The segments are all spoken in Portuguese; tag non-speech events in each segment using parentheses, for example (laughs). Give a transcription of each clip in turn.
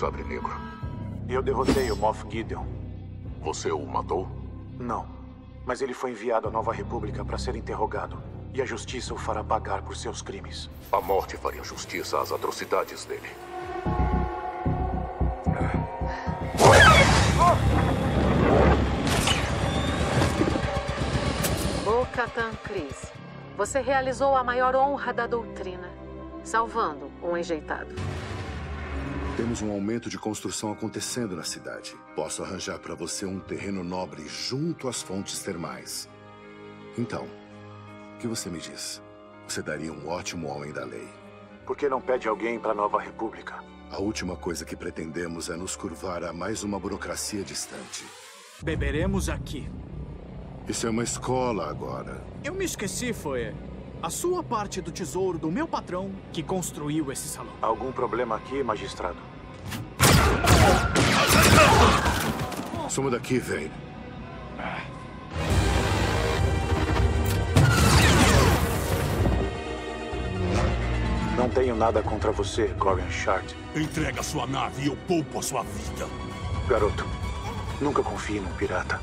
sabre negro? Eu derrotei o Moff Gideon. Você o matou? Não. Mas ele foi enviado à Nova República para ser interrogado. E a justiça o fará pagar por seus crimes. A morte faria justiça às atrocidades dele. Bo-Katan Kryze, você realizou a maior honra da doutrina, salvando um enjeitado. Temos um aumento de construção acontecendo na cidade. Posso arranjar para você um terreno nobre junto às fontes termais. Então, o que você me diz? Você daria um ótimo homem da lei. Por que não pede alguém para a Nova República? A última coisa que pretendemos é nos curvar a mais uma burocracia distante. Beberemos aqui. Isso é uma escola agora. Eu me esqueci, foi a sua parte do tesouro do meu patrão que construiu esse salão. Algum problema aqui, magistrado? Suma daqui, velho. Não tenho nada contra você, Corian Shard. Entrega sua nave e eu poupo a sua vida. Garoto, nunca confie num pirata.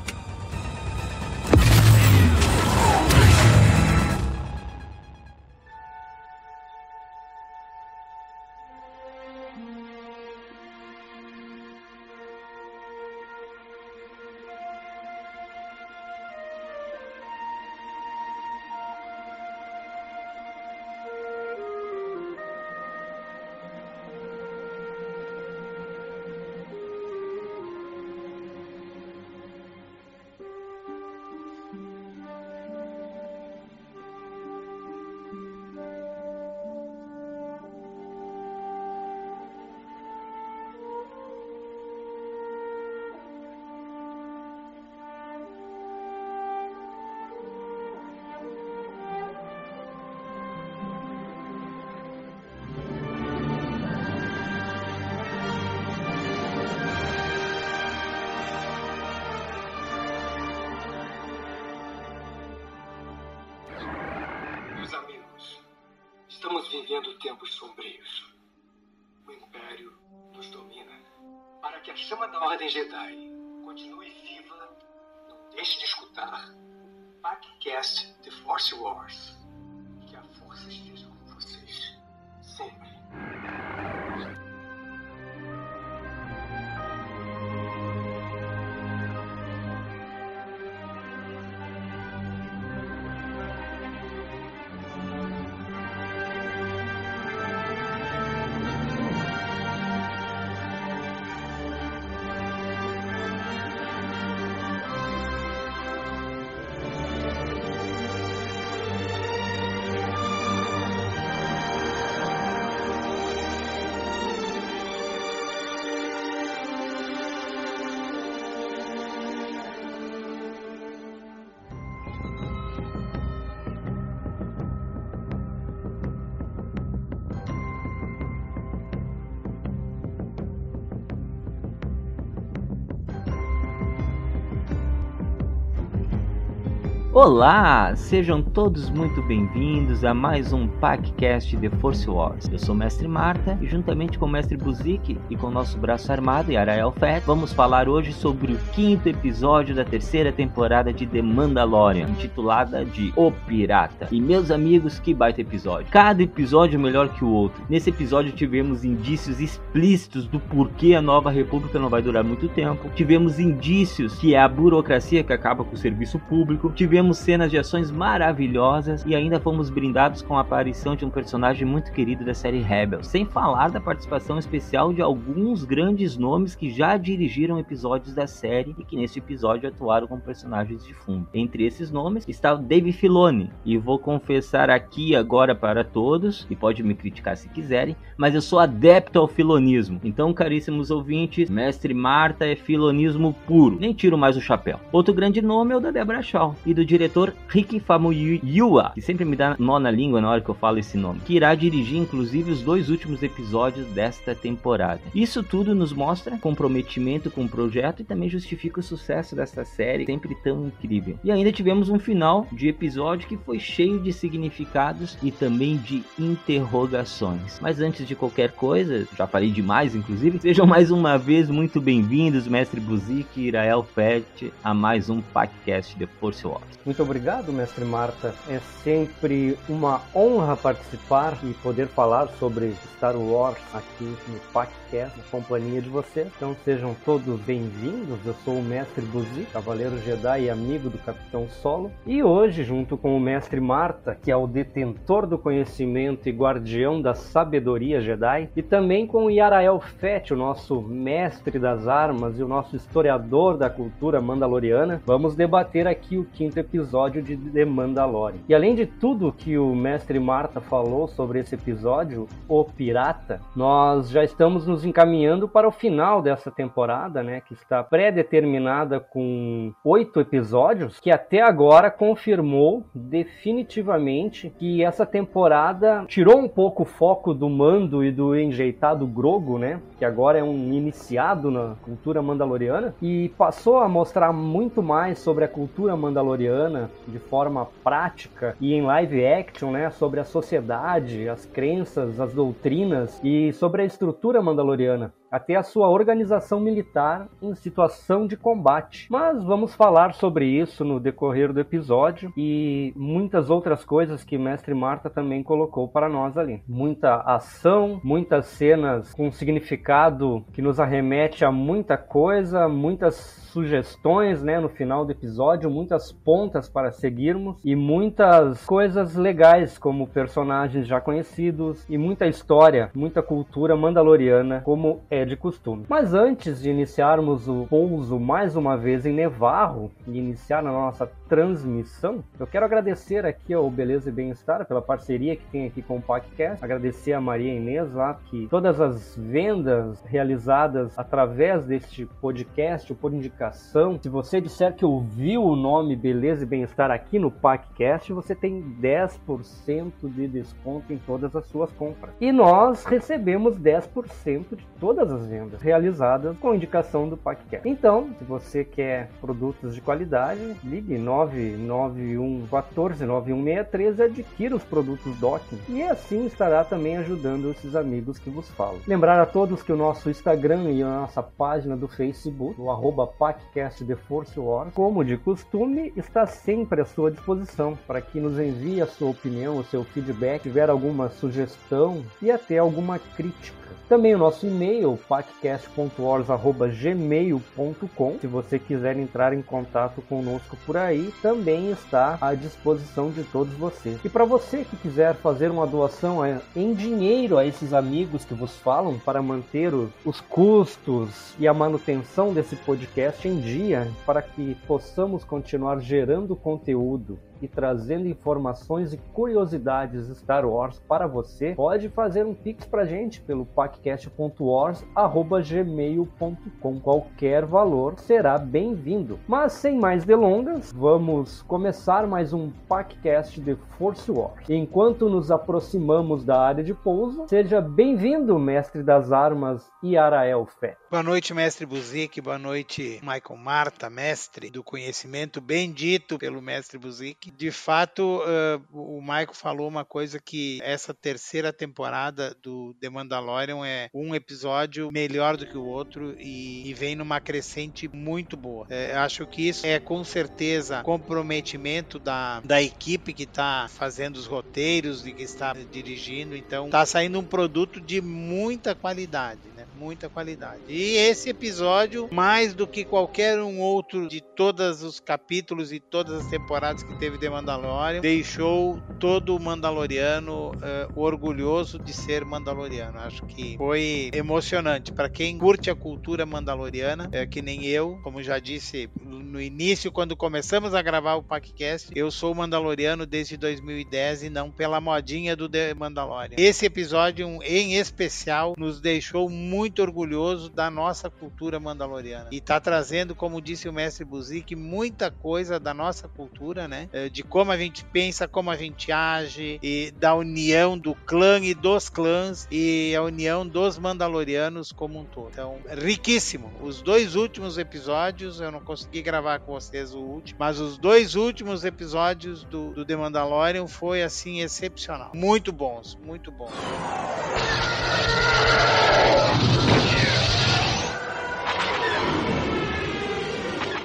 Olá, sejam todos muito bem-vindos a mais um PACcast The Force Wars. Eu sou o Mestre Marta e juntamente com o Mestre Buzik e com o nosso braço armado Yarael Fett, vamos falar hoje sobre o quinto episódio da terceira temporada de The Mandalorian, intitulada de O Pirata. E meus amigos, que baita episódio. Cada episódio é melhor que o outro. Nesse episódio tivemos indícios explícitos do porquê a Nova República não vai durar muito tempo. Tivemos indícios que é a burocracia que acaba com o serviço público. Tivemos tivemos cenas de ações maravilhosas e ainda fomos brindados com a aparição de um personagem muito querido da série Rebels, sem falar da participação especial de alguns grandes nomes que já dirigiram episódios da série e que nesse episódio atuaram como personagens de fundo. Entre esses nomes está o Dave Filoni, e vou confessar aqui agora para todos, e pode me criticar se quiserem, mas eu sou adepto ao filonismo. Então, caríssimos ouvintes, Mestre Marta é filonismo puro, nem tiro mais o chapéu. Outro grande nome é o da Deborah Shaw e do diretor Ricky Famuyiwa, que sempre me dá nó na língua na hora que eu falo esse nome, que irá dirigir inclusive os dois últimos episódios desta temporada. Isso tudo nos mostra comprometimento com o projeto e também justifica o sucesso dessa série, sempre tão incrível. E ainda tivemos um final de episódio que foi cheio de significados e também de interrogações. Mas antes de qualquer coisa, já falei demais inclusive, sejam mais uma vez muito bem-vindos, mestre Buzik e Irael Fett, a mais um podcast de Force Wars. Muito obrigado, mestre Marta. É sempre uma honra participar e poder falar sobre Star Wars aqui no podcast, na companhia de vocês. Então sejam todos bem-vindos. Eu sou o mestre Buzik, cavaleiro Jedi e amigo do Capitão Solo. E hoje, junto com o mestre Marta, que é o detentor do conhecimento e guardião da sabedoria Jedi, e também com o Yarael Fett, o nosso mestre das armas e o nosso historiador da cultura mandaloriana, vamos debater aqui o quinto episódio de The Mandalorian. E além de tudo que o mestre Marta falou sobre esse episódio, O Pirata, nós já estamos nos encaminhando para o final dessa temporada, né, que está pré-determinada com oito episódios, que até agora confirmou definitivamente que essa temporada tirou um pouco o foco do mando e do enjeitado Grogo, né? Que agora é um iniciado na cultura mandaloriana e passou a mostrar muito mais sobre a cultura mandaloriana de forma prática e em live action, né? Sobre a sociedade, as crenças, as doutrinas e sobre a estrutura mandaloriana até a sua organização militar em situação de combate. Mas vamos falar sobre isso no decorrer do episódio e muitas outras coisas que Mestre Marta também colocou para nós ali. Muita ação, muitas cenas com significado que nos arremete a muita coisa, muitas sugestões, né, no final do episódio, muitas pontas para seguirmos e muitas coisas legais como personagens já conhecidos e muita história, muita cultura mandaloriana como é de costume. Mas antes de iniciarmos o pouso mais uma vez em Nevarro e iniciar a nossa transmissão, eu quero agradecer aqui ao Beleza e Bem-Estar pela parceria que tem aqui com o podcast, agradecer a Maria Inês lá que todas as vendas realizadas através deste podcast, ou por indicação, se você disser que ouviu o nome Beleza e Bem-Estar aqui no PacCast, você tem 10% de desconto em todas as suas compras. E nós recebemos 10% de todas as vendas realizadas com indicação do PacCast. Então, se você quer produtos de qualidade, ligue 991 14 9163 e adquira os produtos Docking. E assim estará também ajudando esses amigos que vos falam. Lembrar a todos que o nosso Instagram e a nossa página do Facebook, o arroba PacCast Force Wars, como de costume, está sempre à sua disposição para que nos envie a sua opinião, o seu feedback, tiver alguma sugestão e até alguma crítica. Também o nosso e-mail, paccast.wars.gmail.com. Se você quiser entrar em contato conosco por aí, também está à disposição de todos vocês. E para você que quiser fazer uma doação em dinheiro a esses amigos que vos falam para manter os custos e a manutenção desse podcast em dia, para que possamos continuar gerando conteúdo e trazendo informações e curiosidades Star Wars para você, pode fazer um pix pra gente pelo paccast.wars@gmail.com. Qualquer valor será bem-vindo. Mas sem mais delongas, vamos começar mais um paccast de Force Wars. Enquanto nos aproximamos da área de pouso, seja bem-vindo, mestre das armas Yarael Fett. Boa noite, mestre Buzik. Boa noite, Michael Marta, mestre do conhecimento, bendito pelo mestre Buzik. De fato, uh, o Michael falou uma coisa que essa terceira temporada do The Mandalorian é um episódio melhor do que o outro e, e vem numa crescente muito boa. É, acho que isso é com certeza comprometimento da, da equipe que está fazendo os roteiros e que está dirigindo. Então, está saindo um produto de muita qualidade, né? muita qualidade. E esse episódio, mais do que qualquer um outro de todos os capítulos e todas as temporadas que teve de Mandalorian, deixou todo Mandaloriano uh, orgulhoso de ser Mandaloriano. Acho que foi emocionante para quem curte a cultura mandaloriana, é que nem eu, como já disse no início quando começamos a gravar o podcast, eu sou Mandaloriano desde 2010 e não pela modinha do The Mandalorian. Esse episódio em especial nos deixou muito orgulhoso da nossa cultura mandaloriana e está trazendo, como disse o mestre Buzik, muita coisa da nossa cultura, né? De como a gente pensa, como a gente age e da união do clã e dos clãs e a união dos mandalorianos como um todo. Então, riquíssimo. Os dois últimos episódios, eu não consegui gravar com vocês o último, mas os dois últimos episódios do, do The Mandalorian foi assim excepcional. Muito bons, muito bons.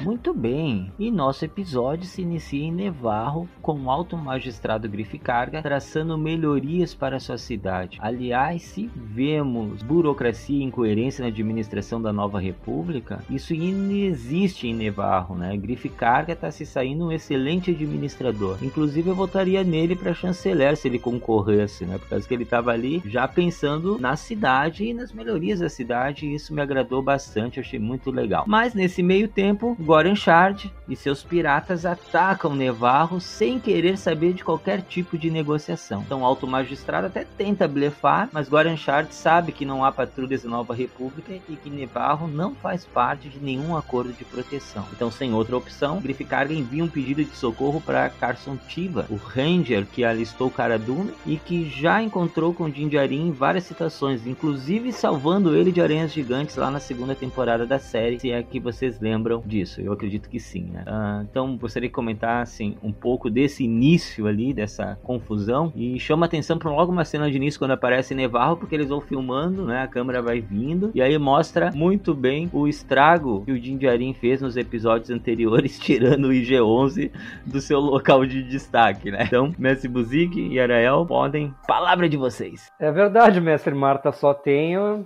Muito bem, e nosso episódio se inicia em Nevarro com o alto magistrado Grificarga traçando melhorias para sua cidade. Aliás, se vemos burocracia e incoerência na administração da nova república, isso inexiste em Nevarro, né? Grificarga está se saindo um excelente administrador. Inclusive eu votaria nele para chanceler se ele concorresse, né? Por causa que ele estava ali já pensando na cidade e nas melhorias da cidade, e isso me agradou bastante, achei muito legal. Mas nesse meio tempo, Goran Shard e seus piratas atacam Nevarro sem querer saber de qualquer tipo de negociação. Então o alto magistrado até tenta blefar, mas Goran Shard sabe que não há patrulhas da Nova República e que Nevarro não faz parte de nenhum acordo de proteção. Então sem outra opção, Grificarga envia um pedido de socorro para Carson Tiva, o ranger que alistou Cara Dune e que já encontrou com Jinjarin em várias situações, inclusive salvando ele de aranhas gigantes lá na segunda temporada da série, se é que vocês lembram disso. Eu acredito que sim, né? Uh, então, gostaria que comentassem um pouco desse início ali, dessa confusão. E chama atenção para logo uma cena de início quando aparece Nevarro, porque eles vão filmando, né? A câmera vai vindo. E aí mostra muito bem o estrago que o Jinjarin fez nos episódios anteriores, (laughs) tirando o IG-11 do seu local de destaque, né? Então, Mestre Buzik e Arael, podem. Palavra de vocês. É verdade, Mestre Marta. Só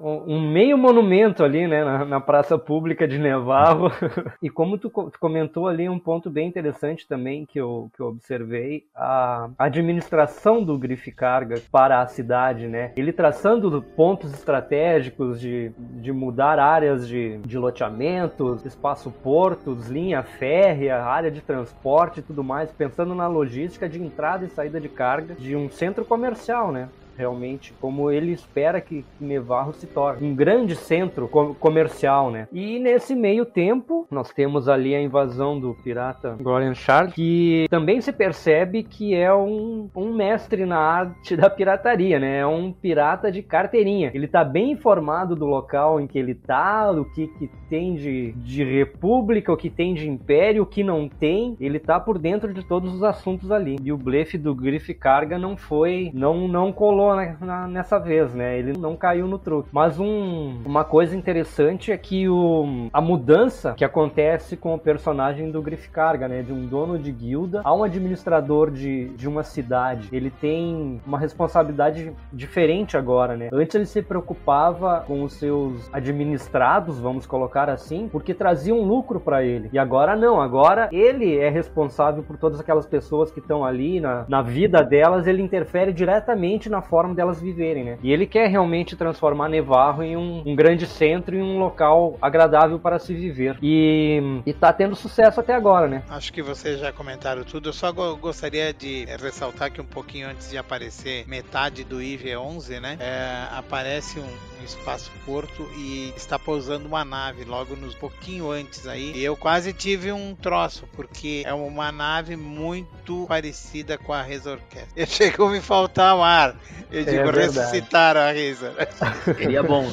um, um meio monumento ali, né? Na, na praça pública de Nevarro. (laughs) e como tu, tu, comentou ali um ponto bem interessante também que eu, que eu observei, a administração do Grife Carga para a cidade, né? Ele traçando pontos estratégicos de, de mudar áreas de, de loteamentos, espaço portos, linha férrea, área de transporte e tudo mais, pensando na logística de entrada e saída de carga de um centro comercial, né? Realmente como ele espera que Nevarro se torne um grande centro comercial, né? E nesse meio tempo, nós temos ali a invasão do pirata Gorian Shard, que também se percebe que é um, um mestre na arte da pirataria, né? É um pirata de carteirinha. Ele tá bem informado do local em que ele tá, do que, que tem de, de república, o que tem de império, o que não tem. Ele tá por dentro de todos os assuntos ali. E o blefe do Griff Carga não foi, não, não colou na, na, nessa vez, né? Ele não caiu no truque. Mas um, uma coisa interessante é que o, a mudança que acontece com o personagem do Griff Carga, né? De um dono de guilda a um administrador de, de uma cidade. Ele tem uma responsabilidade diferente agora, né? Antes ele se preocupava com os seus administrados, vamos colocar assim, porque traziam lucro para ele. E agora não, agora ele é responsável por todas aquelas pessoas que estão ali na, na vida delas, ele interfere diretamente na forma forma delas viverem, né? E ele quer realmente transformar Nevarro em um, um grande centro e um local agradável para se viver. E, e tá tendo sucesso até agora, né? Acho que vocês já comentaram tudo. Eu só go gostaria de ressaltar que um pouquinho antes de aparecer metade do IV-11, né? É, aparece um, um espaço porto e está pousando uma nave logo nos pouquinho antes aí. E eu quase tive um troço, porque é uma nave muito parecida com a Resorcast. (laughs) Chegou a me faltar o ar. Eu digo, é ressuscitaram a Razor. (laughs) Seria bom.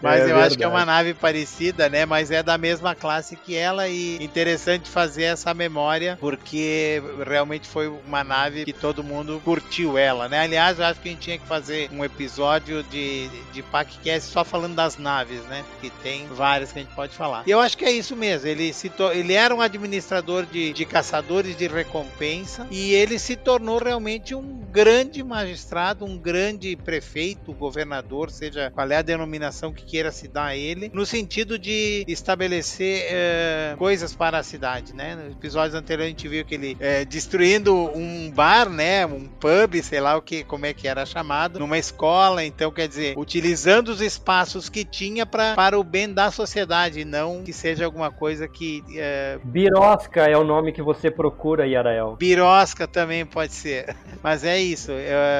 Mas é eu verdade. acho que é uma nave parecida, né? Mas é da mesma classe que ela e interessante fazer essa memória, porque realmente foi uma nave que todo mundo curtiu ela, né? Aliás, eu acho que a gente tinha que fazer um episódio de, de PacCast só falando das naves, né? Porque tem várias que a gente pode falar. E eu acho que é isso mesmo. Ele, se ele era um administrador de, de caçadores de recompensa e ele se tornou realmente um grande magistrado, um grande prefeito, governador, seja qual é a denominação que queira se dar a ele, no sentido de estabelecer é, coisas para a cidade, né? No episódios anteriores a gente viu que ele é, destruindo um bar, né? Um pub, sei lá o que, como é que era chamado, numa escola, então quer dizer, utilizando os espaços que tinha pra, para o bem da sociedade, não que seja alguma coisa que. É... Birosca é o nome que você procura, Yarael. Birosca também pode ser. (laughs) Mas é isso.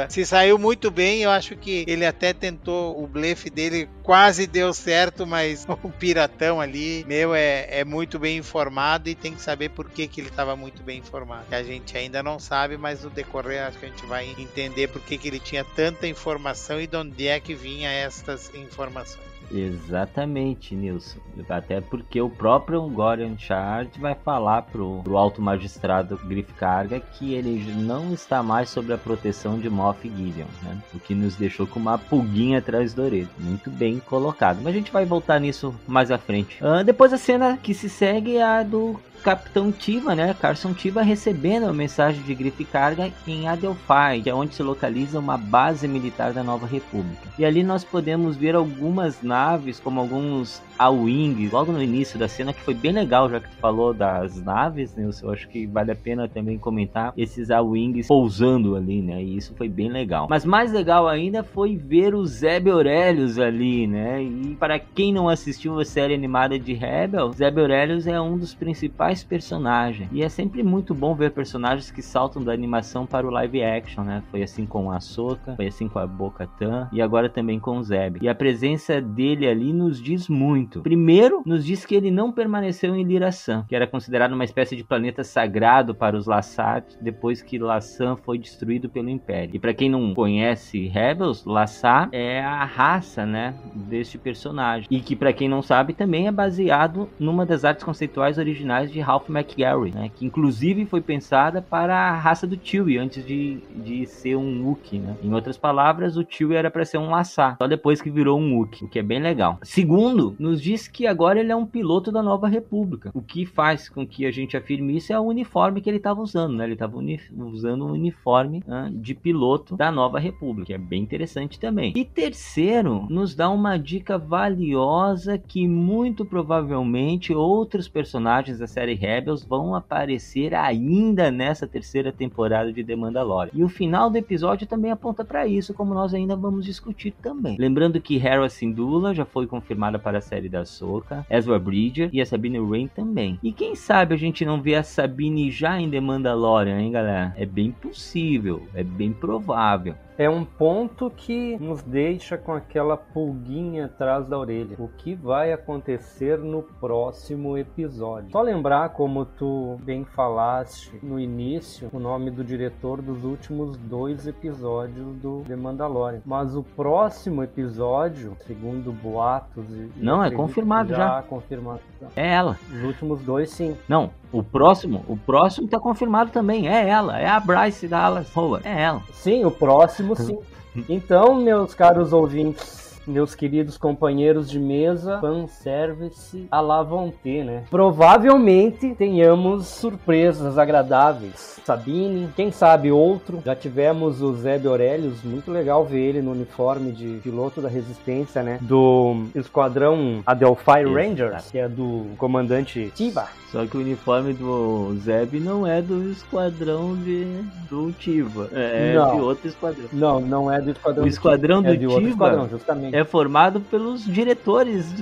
Se saiu muito bem, eu acho que ele até tentou, o blefe dele quase deu certo, mas (laughs) o piratão ali, meu, é, é muito bem informado e tem que saber por que, que ele estava muito bem informado. Que a gente ainda não sabe, mas no decorrer acho que a gente vai entender por que, que ele tinha tanta informação e de onde é que vinha estas informações. Exatamente, Nilson. Até porque o próprio Gorian Chard vai falar pro, pro alto magistrado Griff Carga que ele não está mais sob a proteção de Moff Gideon, né? O que nos deixou com uma pulguinha atrás da orelha. Muito bem colocado. Mas a gente vai voltar nisso mais à frente. Uh, depois a cena que se segue é a do Capitão Tiva, né, Carson Tiva, recebendo a mensagem de grife carga em Adelphi, que é onde se localiza uma base militar da Nova República. E ali nós podemos ver algumas naves, como alguns A-Wing, logo no início da cena, que foi bem legal, já que tu falou das naves, né, eu acho que vale a pena também comentar esses A-Wings pousando ali, né, e isso foi bem legal. Mas mais legal ainda foi ver o Zeb Orelius ali, né, e para quem não assistiu a série animada de Rebel, Zeb Orelius é um dos principais principais personagens. E é sempre muito bom ver personagens que saltam da animação para o live action, né? Foi assim com a Soka, foi assim com a Bo-Katan e agora também com o Zeb. E a presença dele ali nos diz muito. Primeiro, nos diz que ele não permaneceu em Lirasan, que era considerado uma espécie de planeta sagrado para os Lassat depois que Lassan foi destruído pelo Império. E para quem não conhece Rebels, Lassat é a raça, né, deste personagem. E que para quem não sabe também é baseado numa das artes conceituais originais de de Ralph McGarry, né? Que inclusive foi pensada para a raça do Chewie antes de, de ser um Wookiee, né? Em outras palavras, o Chewie era para ser um Lassar, só depois que virou um Wookiee, o que é bem legal. Segundo, nos diz que agora ele é um piloto da Nova República. O que faz com que a gente afirme isso é o uniforme que ele estava usando, né? Ele estava usando um uniforme né, de piloto da Nova República, que é bem interessante também. E terceiro, nos dá uma dica valiosa que muito provavelmente outros personagens da série série Rebels vão aparecer ainda nessa terceira temporada de The Mandalorian. E o final do episódio também aponta para isso, como nós ainda vamos discutir também. Lembrando que Hera Syndulla já foi confirmada para a série da Soca, Ezra Bridger e a Sabine Wren também. E quem sabe a gente não vê a Sabine já em The Mandalorian, hein, galera? É bem possível, é bem provável é um ponto que nos deixa com aquela pulguinha atrás da orelha. O que vai acontecer no próximo episódio? Só lembrar, como tu bem falaste no início, o nome do diretor dos últimos dois episódios do The Mandalorian. Mas o próximo episódio, segundo boatos e não é confirmado já, já. confirmado. É ela. Os últimos dois, sim. Não, o próximo, o próximo tá confirmado também. É ela, é a Bryce Dallas Howard. É ela. Sim, o próximo sim. (laughs) Então, meus caros ouvintes, meus queridos companheiros de mesa, fanservice à la vontade, né? Provavelmente tenhamos surpresas agradáveis. Sabine, quem sabe outro. Já tivemos o Zeb Aurelius, muito legal ver ele no uniforme de piloto da resistência, né? Do esquadrão Adelphi Rangers, que é do comandante Tiva. Só que o uniforme do Zeb não é do esquadrão de, do Tiva. É não. de outro esquadrão. Não, não é do esquadrão O esquadrão do, é Tiva esquadrão, justamente. é formado pelos diretores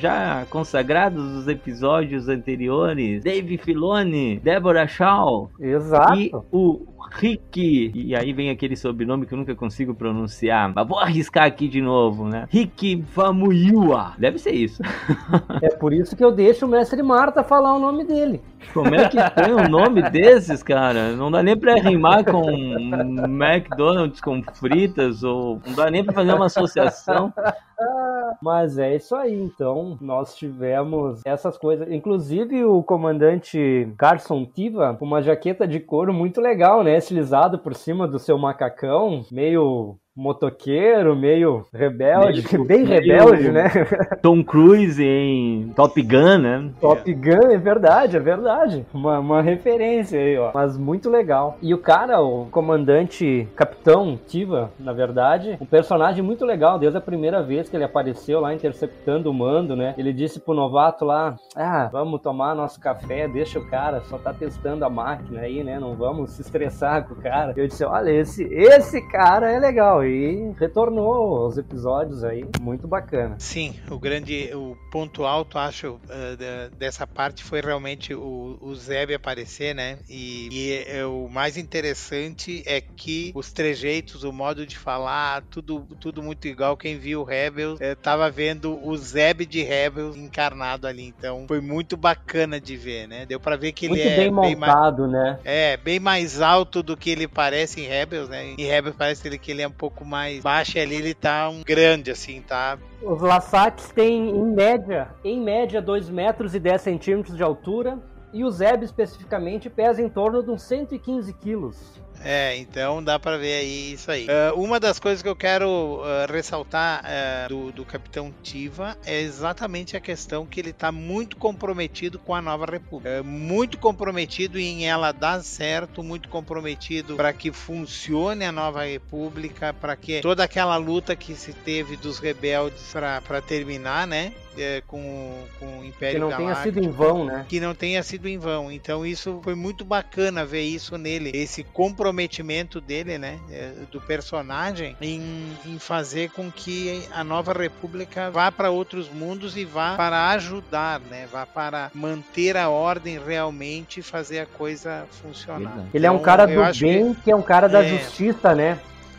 já consagrados dos episódios anteriores. Dave Filoni, Deborah Shaw. Exato. E o Rick, e aí vem aquele sobrenome que eu nunca consigo pronunciar, mas vou arriscar aqui de novo, né? Rick Famuyiwa. Deve ser isso. (laughs) é por isso que eu deixo o mestre Marta falar o nome dele. Como é que tem um nome desses, cara? Não dá nem pra rimar com McDonald's com fritas, ou não dá nem pra fazer uma associação. Mas é isso aí, então. Nós tivemos essas coisas. Inclusive, o comandante Carson Tiva, uma jaqueta de couro muito legal, né? Estilizado por cima do seu macacão, meio motoqueiro, meio rebelde, meio, bem meio rebelde, né? (laughs) Tom Cruise em Top Gun, né? Top Gun, é verdade, é verdade. Uma, uma referência aí, ó. Mas muito legal. E o cara, o comandante, capitão Tiva, na verdade, um personagem muito legal, desde a primeira vez que ele apareceu lá interceptando o mando, né? Ele disse pro novato lá: Ah, vamos tomar nosso café, deixa o cara, só tá testando a máquina aí, né? Não vamos se estressar com o cara. Eu disse: Olha, esse, esse cara é legal. E retornou aos episódios aí, muito bacana. Sim, o grande, o ponto alto, acho, uh, dessa parte foi realmente o, o Zeb aparecer, né? E, e é, o mais interessante é que os trejeitos, o modo de falar, tudo, tudo muito igual. Quem viu Rebels é, tava vendo o Zeb de Rebels encarnado ali. Então foi muito bacana de ver, né? Deu para ver que muito ele é bem montado, bem mais, né? É, bem mais alto do que ele parece em Rebels, né? Em Rebels parece que ele é um pouco mais baixo e ali ele tá um grande, assim, tá? Os Lassats têm, em média, em média, 2 metros e 10 centímetros de altura. E o Zeb, especificamente, pesa em torno de uns 115 quilos. É, então dá para ver aí isso aí. Uh, uma das coisas que eu quero uh, ressaltar uh, do, do Capitão Tiva é exatamente a questão que ele está muito comprometido com a Nova República. muito comprometido em ela dar certo, muito comprometido para que funcione a Nova República, para que toda aquela luta que se teve dos rebeldes para terminar, né? É, com, com o Império Que não Galáctico, tenha sido em vão, né? Que não tenha sido em vão. Então isso foi muito bacana ver isso nele, esse comprometimento dele, né, é, do personagem em, em fazer com que a Nova República vá para outros mundos e vá para ajudar, né, vá para manter a ordem realmente e fazer a coisa funcionar. Ele então, é um então, cara do bem, que... que... é um cara da é... justiça, né?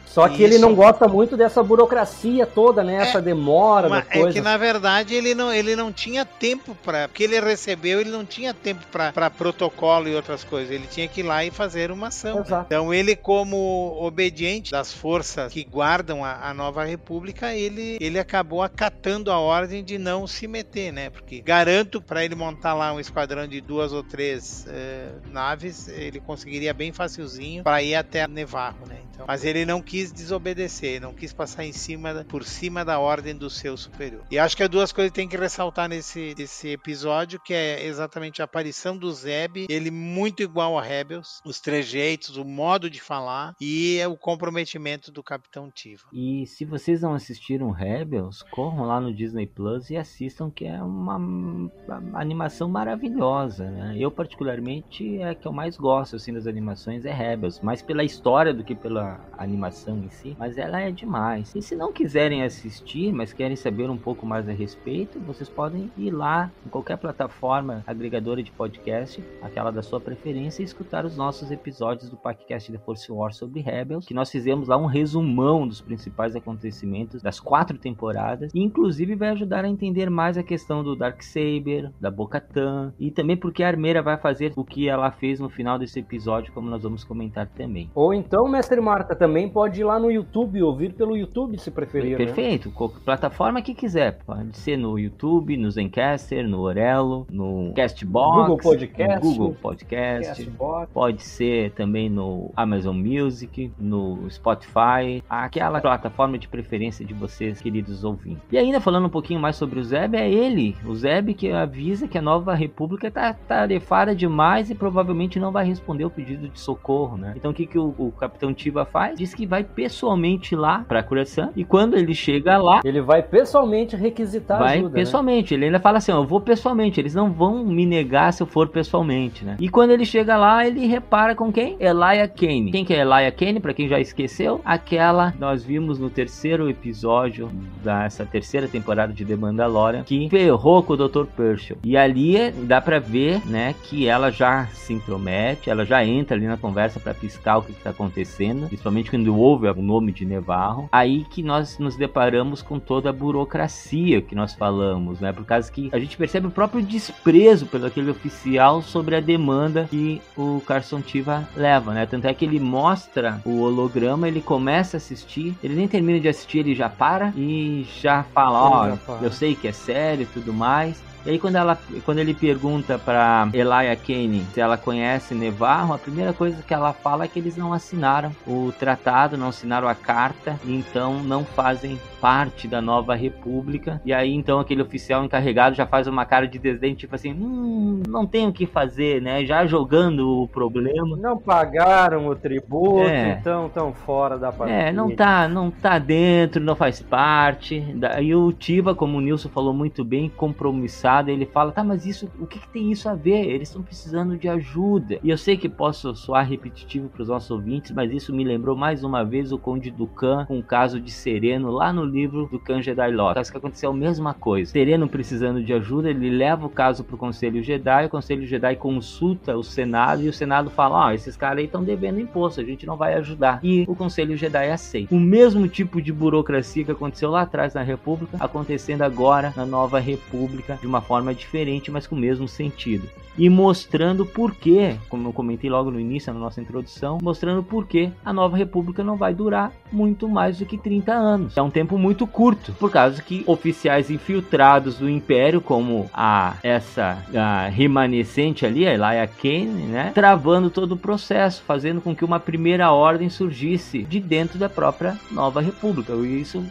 Só que Isso. ele não gosta muito dessa burocracia toda, né? Essa é, demora da coisa. É que na verdade ele não, ele não tinha tempo para, porque ele recebeu, ele não tinha tempo para protocolo e outras coisas. Ele tinha que ir lá e fazer uma ação. Né? Então ele como obediente das forças que guardam a, a, Nova República, ele ele acabou acatando a ordem de não se meter, né? Porque garanto para ele montar lá um esquadrão de duas ou três eh, naves, ele conseguiria bem facilzinho para ir até Nevarro, né? Então, mas ele não quis desobedecer, não quis passar em cima, por cima da ordem do seu superior. E acho que as duas coisas que tem que ressaltar nesse, nesse episódio, que é exatamente a aparição do Zeb, ele muito igual a Rebels, os trejeitos, o modo de falar e o comprometimento do Capitão Tiva. E se vocês não assistiram Rebels, corram lá no Disney Plus e assistam, que é uma, uma animação maravilhosa, né? Eu particularmente é a que eu mais gosto assim das animações é Rebels, mais pela história do que pela animação em si, mas ela é demais. E se não quiserem assistir, mas querem saber um pouco mais a respeito, vocês podem ir lá em qualquer plataforma agregadora de podcast, aquela da sua preferência, e escutar os nossos episódios do podcast The Force War sobre Rebels, que nós fizemos lá um resumão dos principais acontecimentos das quatro temporadas, e inclusive vai ajudar a entender mais a questão do Dark Saber, da Bo-Katan, e também porque a Armeira vai fazer o que ela fez no final desse episódio, como nós vamos comentar também. Ou então, mestre Marta, também pode ir lá no YouTube, ouvir pelo YouTube se preferir. Né? Perfeito, né? plataforma que quiser. Pode ser no YouTube, no Zencaster, no Orelo, no Castbox, Google Podcast, Google Podcast. Castbox. Pode ser também no Amazon Music, no Spotify, aquela plataforma de preferência de vocês, queridos ouvintes. E ainda falando um pouquinho mais sobre o Zeb, é ele, o Zeb que avisa que a nova república está tarefada demais e provavelmente não vai responder o pedido de socorro, né? Então o que, que o, o Capitão Tiva faz? Diz que vai pessoalmente lá para Curaçao e quando ele chega lá, ele vai pessoalmente requisitar vai ajuda, né? pessoalmente. Né? Ele ainda fala assim, ó, eu vou pessoalmente. Eles não vão me negar se eu for pessoalmente, né? E quando ele chega lá, ele repara com quem? Elia Kane. Quem que é Elia Kane? Para quem já esqueceu, aquela nós vimos no terceiro episódio dessa terceira temporada de The Mandalorian que ferrou com o Dr. Pershel. E ali dá para ver, né, que ela já se intromete, ela já entra ali na conversa para piscar o que, que tá acontecendo, principalmente quando houve o nome de Nevarro, aí que nós nos deparamos com toda a burocracia que nós falamos, né? Por causa que a gente percebe o próprio desprezo pelo aquele oficial sobre a demanda que o Carson Tiva leva, né? Tanto é que ele mostra o holograma, ele começa a assistir, ele nem termina de assistir, ele já para e já fala, ó, oh, eu sei que é sério e tudo mais. E aí quando, ela, quando ele pergunta para Elia Kane se ela conhece Nevarro, a primeira coisa que ela fala é que eles não assinaram o tratado, não assinaram a carta, então não fazem parte da nova república. E aí então aquele oficial encarregado já faz uma cara de desdém, tipo assim, hum, não tem o que fazer, né? Já jogando o problema. Não pagaram o tributo, é. então estão fora da partida. É, não tá, não tá dentro, não faz parte. E o Tiva, como o Nilson falou muito bem, compromissado, ele fala, tá, mas isso, o que, que tem isso a ver? Eles estão precisando de ajuda. E eu sei que posso soar repetitivo para os nossos ouvintes, mas isso me lembrou mais uma vez o Conde Ducan com o caso de Sereno lá no livro do Kan Jedi Lost. Caso que aconteceu a mesma coisa. Sereno precisando de ajuda, ele leva o caso pro Conselho Jedi, o Conselho Jedi consulta o Senado e o Senado fala: "Ó, oh, esses caras aí estão devendo imposto, a gente não vai ajudar". E o Conselho Jedi aceita. O mesmo tipo de burocracia que aconteceu lá atrás na República, acontecendo agora na Nova República de uma forma diferente, mas com o mesmo sentido. E mostrando por que, como eu comentei logo no início na nossa introdução, mostrando por que a Nova República não vai durar muito mais do que 30 anos. É um tempo muito curto, por causa que oficiais infiltrados do Império, como a essa a remanescente ali, a Elia Kane, né, travando todo o processo, fazendo com que uma primeira ordem surgisse de dentro da própria Nova República. Isso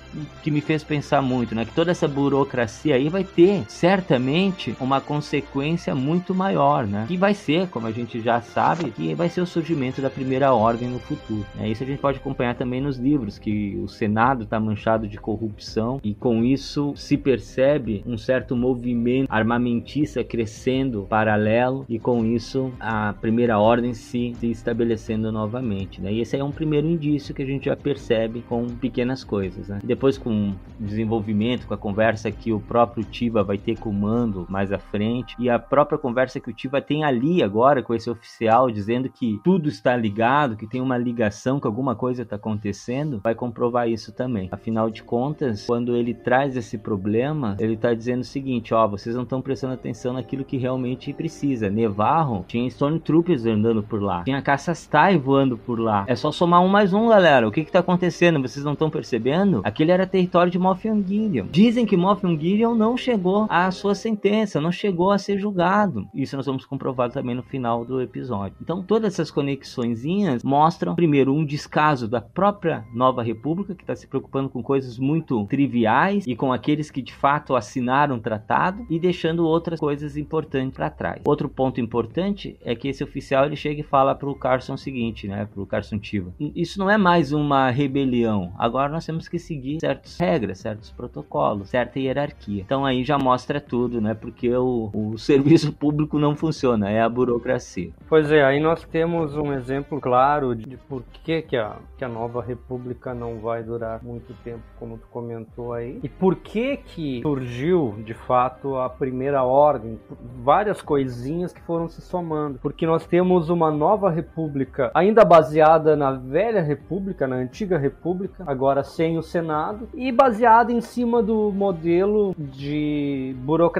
que me fez pensar muito, né, que toda essa burocracia aí vai ter certamente uma consequência muito maior, né, que vai ser, como a gente já sabe, que vai ser o surgimento da primeira ordem no futuro. Né? Isso a gente pode acompanhar também nos livros que o Senado está manchado de corrupção e com isso se percebe um certo movimento armamentista crescendo paralelo e com isso a primeira ordem se, se estabelecendo novamente. Né? E esse é um primeiro indício que a gente já percebe com pequenas coisas. Né? Depois com o desenvolvimento, com a conversa que o próprio Tiva vai ter com o Mais à frente e a própria conversa que o Tiva tem ali agora com esse oficial dizendo que tudo está ligado, que tem uma ligação, que alguma coisa está acontecendo, vai comprovar isso também. Afinal de contas, quando ele traz esse problema, ele está dizendo o seguinte: ó, vocês não estão prestando atenção naquilo que realmente precisa. Nevarro tinha Stormtroopers andando por lá, tinha caças TIE voando por lá. É só somar um mais um, galera. O que está acontecendo? Vocês não estão percebendo? Aquele era território de Moff Gideon. Dizem que Moff Gideon não chegou à sua sentença, não chegou a ser julgado. Isso nós vamos comprovar também no final do episódio. Então, todas essas conexõezinhas mostram, primeiro, um descaso da própria Nova República, que está se preocupando com coisas muito triviais e com aqueles que de fato assinaram o tratado e deixando outras coisas importantes para trás. Outro ponto importante é que esse oficial ele chega e fala para o Carson o seguinte, né, para o Carson Tiva, isso não é mais uma rebelião. Agora nós temos que seguir certas regras, certos protocolos, certa hierarquia. Então aí já mostra tudo, né, porque o, o (laughs) serviço público não funciona, é a burocracia. Pois é, aí nós temos um exemplo claro de por que, que, a, que a nova república não vai durar muito tempo, como tu comentou aí. E por que que surgiu, de fato, a primeira ordem? Várias coisinhas que foram se somando. Porque nós temos uma nova república, ainda baseada na velha república, na antiga república, agora sem o Senado, e baseada em cima do modelo de burocracia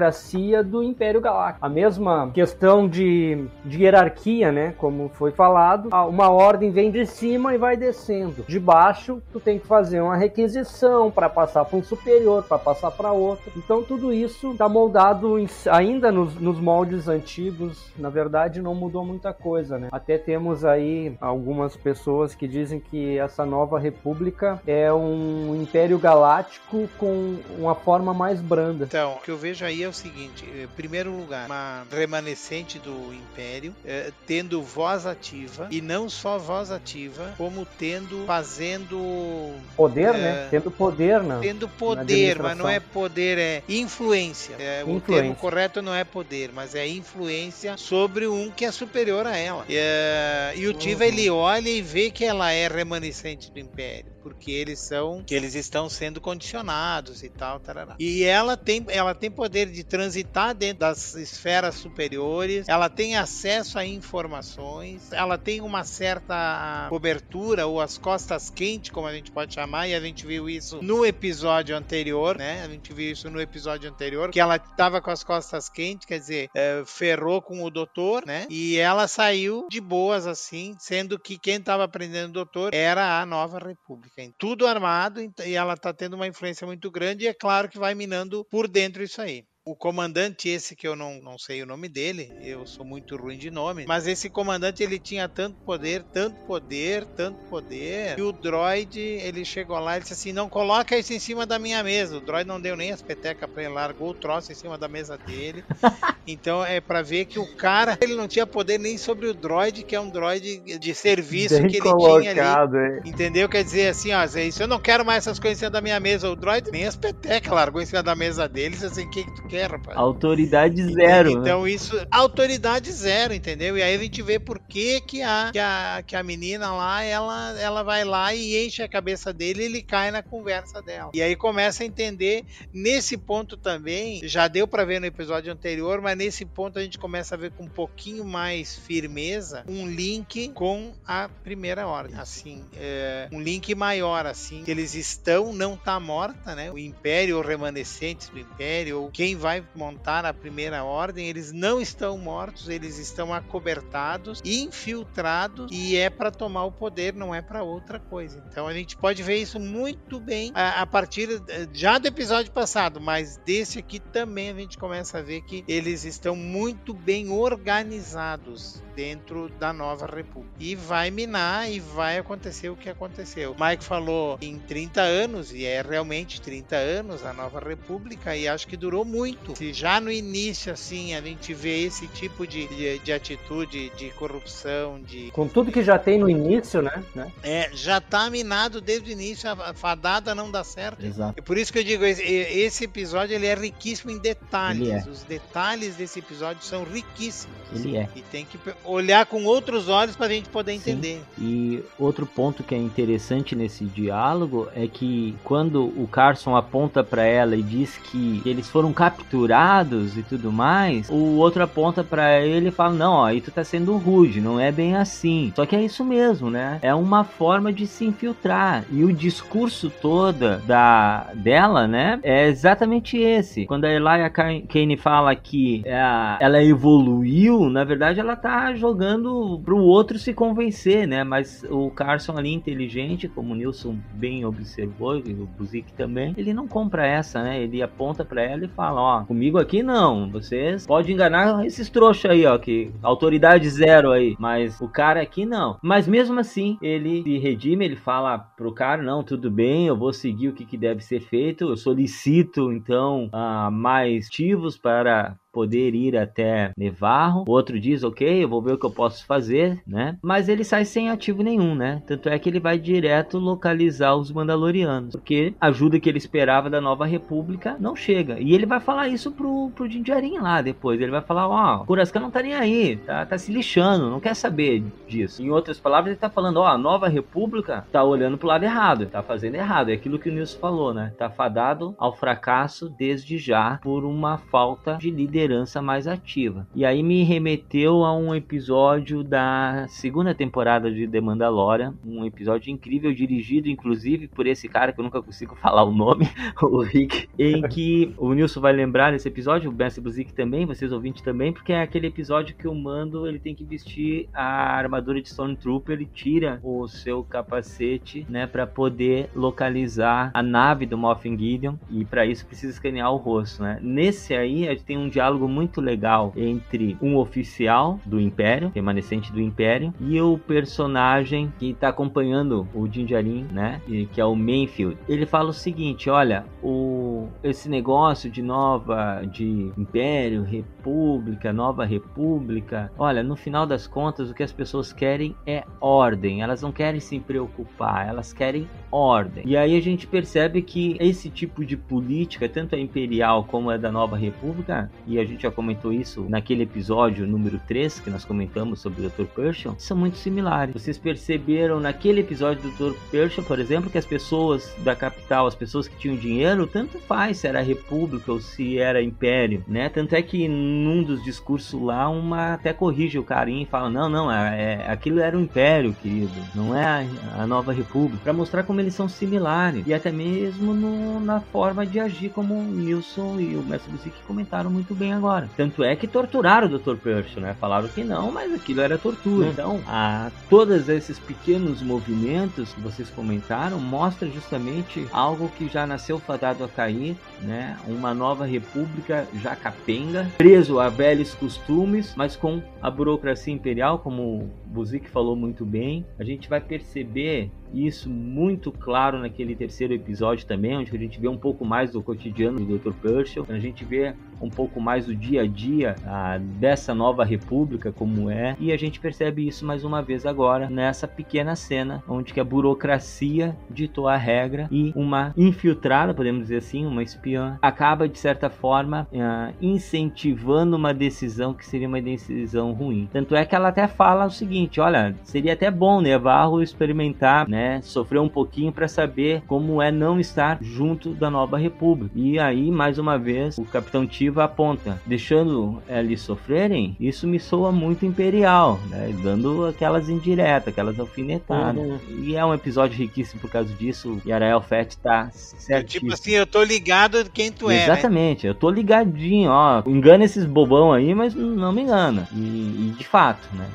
do Império Galáctico. A mesma questão de, de hierarquia, né? Como foi falado, uma ordem vem de cima e vai descendo. De baixo, tu tem que fazer uma requisição para passar para um superior, para passar para outro. Então tudo isso está moldado em, ainda nos, nos, moldes antigos. Na verdade, não mudou muita coisa, né? Até temos aí algumas pessoas que dizem que essa nova república é um império galáctico com uma forma mais branda. Então, o que eu vejo aí é o seguinte: em primeiro lugar, uma remanescente do império é, tendo voz ativa e não só voz ativa, como tendo fazendo poder, né? né? Tendo poder, não. Tendo poder, mas não é poder, é influência. É, influência. O termo correto não é poder, mas é influência sobre um que é superior a ela. E, e o Tiva uhum. ele olha e vê que ela é remanescente do Império porque eles são que eles estão sendo condicionados e tal, tarará. E ela tem ela tem poder de transitar dentro das esferas superiores, ela tem acesso a informações, ela tem uma certa cobertura ou as costas quentes, como a gente pode chamar, e a gente viu isso no episódio anterior, né? A gente viu isso no episódio anterior, que ela estava com as costas quentes, quer dizer, é, ferrou com o doutor, né? E ela saiu de boas assim, sendo que quem estava aprendendo o doutor era a Nova República tudo armado e ela está tendo uma influência muito grande e é claro que vai minando por dentro isso aí. O comandante esse que eu não, não sei o nome dele, eu sou muito ruim de nome, mas esse comandante ele tinha tanto poder, tanto poder, tanto poder, que o droid, ele chegou lá e disse assim, não coloca isso em cima da minha mesa. O droid não deu nem as petecas pra ele, largou o troço em cima da mesa dele. (laughs) então é para ver que o cara, ele não tinha poder nem sobre o droid, que é um droid de serviço Bem que ele colocado, tinha ali. hein? Entendeu? Quer dizer assim, ó, se eu não quero mais essas coisas em cima da minha mesa, o droid nem as petecas largou em cima da mesa deles, assim, o que, que tu quer, rapaz? Autoridade zero. né? Então isso, autoridade zero, entendeu? E aí a gente vê por que, que, a, que, a, que a menina lá, ela, ela vai lá e enche a cabeça dele e ele cai na conversa dela. E aí começa a entender, nesse ponto também, já deu pra ver no episódio anterior, mas nesse ponto a gente começa a ver com um pouquinho mais firmeza um link com a primeira ordem. Assim, é, um link maior, assim, que eles estão, não tá morta, né? O Império, ou remanescentes do Império, ou quem vai montar a primeira ordem, eles não estão mortos, eles estão acobertados, infiltrados e é para tomar o poder, não é para outra coisa. Então a gente pode ver isso muito bem a, a partir já do episódio passado, mas desse aqui também a gente começa a ver que eles estão muito bem organizados dentro da nova república. E vai minar e vai acontecer o que aconteceu. Mike falou em 30 anos, e é realmente 30 anos a nova república, e acho que durou muito. Se já no início, assim, a gente vê esse tipo de, de, de atitude, de corrupção, de. Com tudo que já tem no início, né? né? É, já tá minado desde o início, a a fadada não dá certo. Exato. E por isso que eu digo, esse, esse episódio ele é riquíssimo em detalhes. É. Os detalhes desse episódio são riquíssimos. Ele é. E tem que olhar com outros olhos pra gente poder Sim. entender. E outro ponto que é interessante nesse diálogo é que quando o Carson aponta pra ela e diz que eles foram capturados e tudo mais, o outro aponta pra ele e fala: "Não, ó, aí tu tá sendo rude, não é bem assim". Só que é isso mesmo, né? É uma forma de se infiltrar. E o discurso toda da dela, né, é exatamente esse. Quando a Elia Ka- Kane fala que é, ela evoluiu, na verdade ela tá jogando pro outro se convencer, né? Mas o Carson ali inteligente, como o Nilson bem observou e o Buzik também, ele não compra essa, né? Ele aponta pra ela e fala, ó, comigo aqui não, vocês podem enganar esses trouxas aí, ó, que autoridade zero aí, mas o cara aqui não. Mas mesmo assim, ele se redime, ele fala pro cara, não, tudo bem, eu vou seguir o que, que deve ser feito, eu solicito então ah, mais ativos para poder ir até Nevarro. O outro diz, ok, eu vou ver o que eu posso fazer, né? Mas ele sai sem ativo nenhum, né? Tanto é que ele vai direto localizar os Mandalorianos, porque a ajuda que ele esperava da Nova República não chega. E ele vai falar isso pro, pro Din Djarin lá depois. Ele vai falar, ó, oh, Kuraskan não tá nem aí, tá, tá se lixando, não quer saber disso. Em outras palavras, ele tá falando, ó, a Nova República tá olhando pro lado errado, tá fazendo errado. É aquilo que o Nilson falou, né? Tá fadado ao fracasso desde já por uma falta de liderança mais ativa. E aí me remeteu a um episódio da segunda temporada de The Mandalorian, um episódio incrível, dirigido inclusive por esse cara que eu nunca consigo (laughs) falar o nome, (laughs) o Rick, em que o Nilson vai lembrar desse episódio, o Bessie Buzik também, vocês ouvintes também, porque é aquele episódio que o Mando ele tem que vestir a armadura de Stormtrooper e tira o seu capacete, né, para poder localizar a nave do Moff Gideon e para isso precisa escanear o rosto, né? Nesse aí tem um diálogo muito legal entre um oficial do Império, remanescente do Império, e o personagem que está acompanhando o Din Djarin, né, e que é o Mainfield. Ele fala o seguinte, olha, o esse negócio de nova de Império, República, Nova República, olha, no final das contas o que as pessoas querem é ordem. Elas não querem se preocupar, elas querem ordem. E aí a gente percebe que esse tipo de política, tanto a imperial como a da Nova República, e a gente já comentou isso naquele episódio número 3 que nós comentamos sobre o Dr. Pershing, são muito similares. Vocês perceberam naquele episódio do Dr. Pershing, por exemplo, que as pessoas da capital, as pessoas que tinham dinheiro, tanto faz se era república ou se era império, né? Tanto é que num dos discursos lá, uma até corrige o carinha e fala: não, não, é, é- aquilo era o império, querido, não é a, a nova república, para mostrar como eles são similares e até mesmo no- na forma de agir, como o Nilson e o Mestre Buzik comentaram muito bem agora. Tanto é que torturaram o Dr. Pershing, né? Falaram que não, mas aquilo era tortura. Então, a, todos esses pequenos movimentos que vocês comentaram mostra justamente algo que já nasceu fadado a cair né, uma nova república já capenga, preso a velhos costumes, mas com a burocracia imperial, como Buzik falou muito bem. A gente vai perceber isso muito claro naquele terceiro episódio também, onde a gente vê um pouco mais do cotidiano do Dr. Pershel, a gente vê um pouco mais do dia a dia ah, dessa nova república como é, e a gente percebe isso mais uma vez agora nessa pequena cena onde que a burocracia ditou a regra e uma infiltrada, podemos dizer assim, uma espiã, acaba de certa forma ah, incentivando uma decisão que seria uma decisão ruim. Tanto é que ela até fala o seguinte, olha, seria até bom Nevarro experimentar, né, sofrer um pouquinho para saber como é não estar junto da nova república. E aí, mais uma vez, o Capitão Tiva aponta, deixando eles sofrerem, isso me soa muito imperial, né, dando aquelas indiretas, aquelas alfinetadas. Uhum. E é um episódio riquíssimo por causa disso, e Arael Fett tá certo. Tipo assim, eu tô ligado quem tu é. né? Exatamente, né? eu tô ligadinho, ó, engana esses bobão aí, mas não me engana. E, e de fato, né?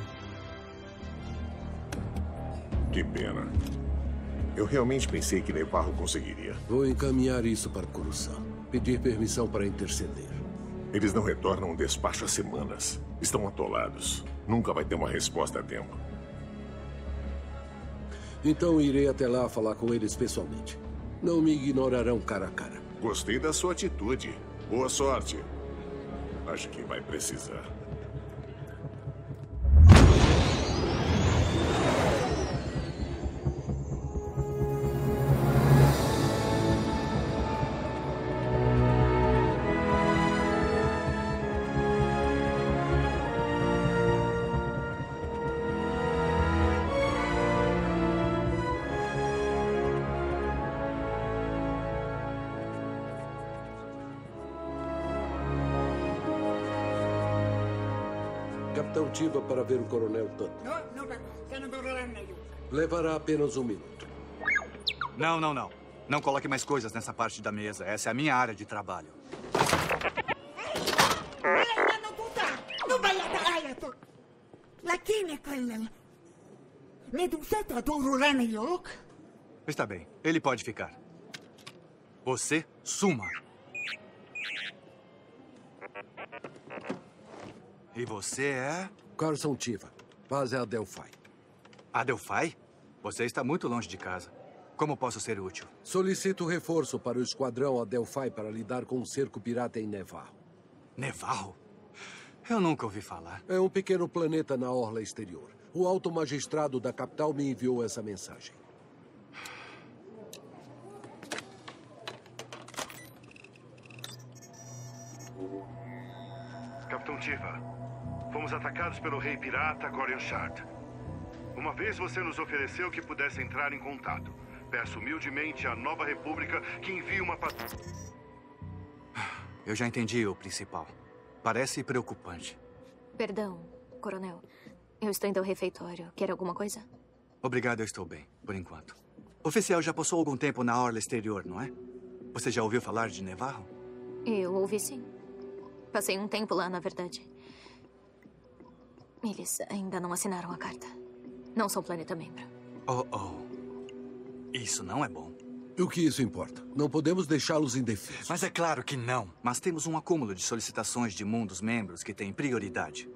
Que pena. Eu realmente pensei que Nevarro conseguiria. Vou encaminhar isso para Coruscant. Pedir permissão para interceder. Eles não retornam um despacho há semanas. Estão atolados. Nunca vai ter uma resposta a tempo. Então irei até lá falar com eles pessoalmente. Não me ignorarão cara a cara. Gostei da sua atitude. Boa sorte. Acho que vai precisar. Para ver o Coronel Tutt. Levará apenas um minuto. Não, não, não. Não coloque mais coisas nessa parte da mesa. Essa é a minha área de trabalho. Está bem. Ele pode ficar. Você, suma. E você é? Carson Tiva. Base Adelphi. Adelphi? Você está muito longe de casa. Como posso ser útil? Solicito reforço para o esquadrão Adelphi para lidar com um cerco pirata em Nevarro. Nevarro? Eu nunca ouvi falar. É um pequeno planeta na orla exterior. O alto magistrado da capital me enviou essa mensagem. Capitão Tiva, fomos atacados pelo rei pirata Gorion Shard. Uma vez você nos ofereceu que pudesse entrar em contato. Peço humildemente à Nova República que envie uma patrulha. Eu já entendi o principal. Parece preocupante. Perdão, coronel. Eu estou indo ao refeitório. Quer alguma coisa? Obrigado, eu estou bem, por enquanto. Oficial já passou algum tempo na orla exterior, não é? Você já ouviu falar de Nevarro? Eu ouvi sim. Passei um tempo lá, na verdade. Eles ainda não assinaram a carta. Não são planeta membro. Oh, oh. Isso não é bom. O que isso importa? Não podemos deixá-los indefesos. Mas é claro que não. Mas temos um acúmulo de solicitações de mundos membros que tem prioridade.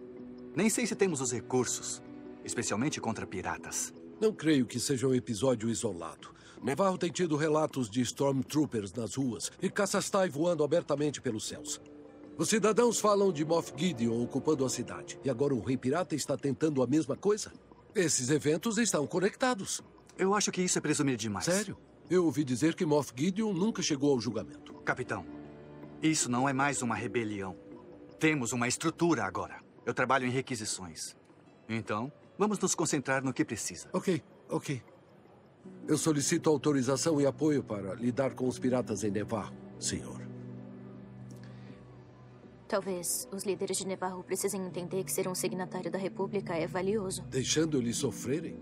Nem sei se temos os recursos, especialmente contra piratas. Não creio que seja um episódio isolado. Nevarro tem tido relatos de Stormtroopers nas ruas e caçastai voando abertamente pelos céus. Os cidadãos falam de Moff Gideon ocupando a cidade. E agora o Rei Pirata está tentando a mesma coisa? Esses eventos estão conectados. Eu acho que isso é presumir demais. Sério? Eu ouvi dizer que Moff Gideon nunca chegou ao julgamento. Capitão, isso não é mais uma rebelião. Temos uma estrutura agora. Eu trabalho em requisições. Então, vamos nos concentrar no que precisa. Ok, ok. Eu solicito autorização e apoio para lidar com os piratas em Nevarro, senhor. Talvez os líderes de Nevarro precisem entender que ser um signatário da República é valioso. Deixando eles sofrerem?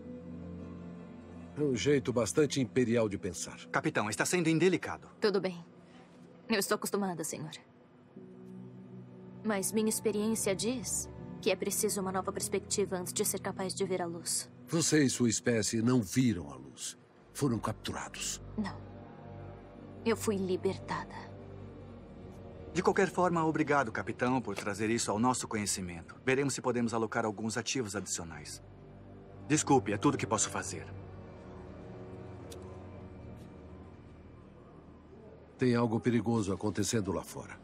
É um jeito bastante imperial de pensar. Capitão, está sendo indelicado. Tudo bem. Eu estou acostumada, senhor. Mas minha experiência diz que é preciso uma nova perspectiva antes de ser capaz de ver a luz. Você e sua espécie não viram a luz. Foram capturados. Não. Eu fui libertada. De qualquer forma, obrigado, capitão, por trazer isso ao nosso conhecimento. Veremos se podemos alocar alguns ativos adicionais. Desculpe, é tudo que posso fazer. Tem algo perigoso acontecendo lá fora.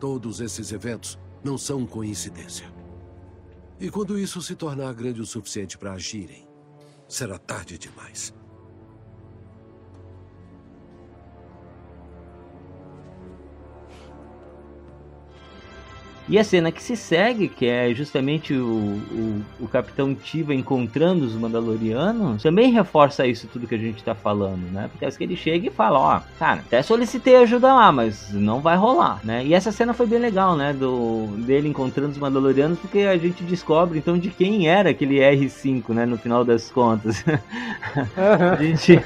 Todos esses eventos não são coincidência. E quando isso se tornar grande o suficiente para agirem, será tarde demais. E a cena que se segue, que é justamente o, o, o, Capitão Tiva encontrando os Mandalorianos, também reforça isso tudo que a gente tá falando, né? Porque é que ele chega e fala, ó, cara, até solicitei ajuda lá, mas não vai rolar, né? E essa cena foi bem legal, né? Do, dele encontrando os Mandalorianos, porque a gente descobre, então, de quem era aquele R5, né? No final das contas. (laughs) a, gente,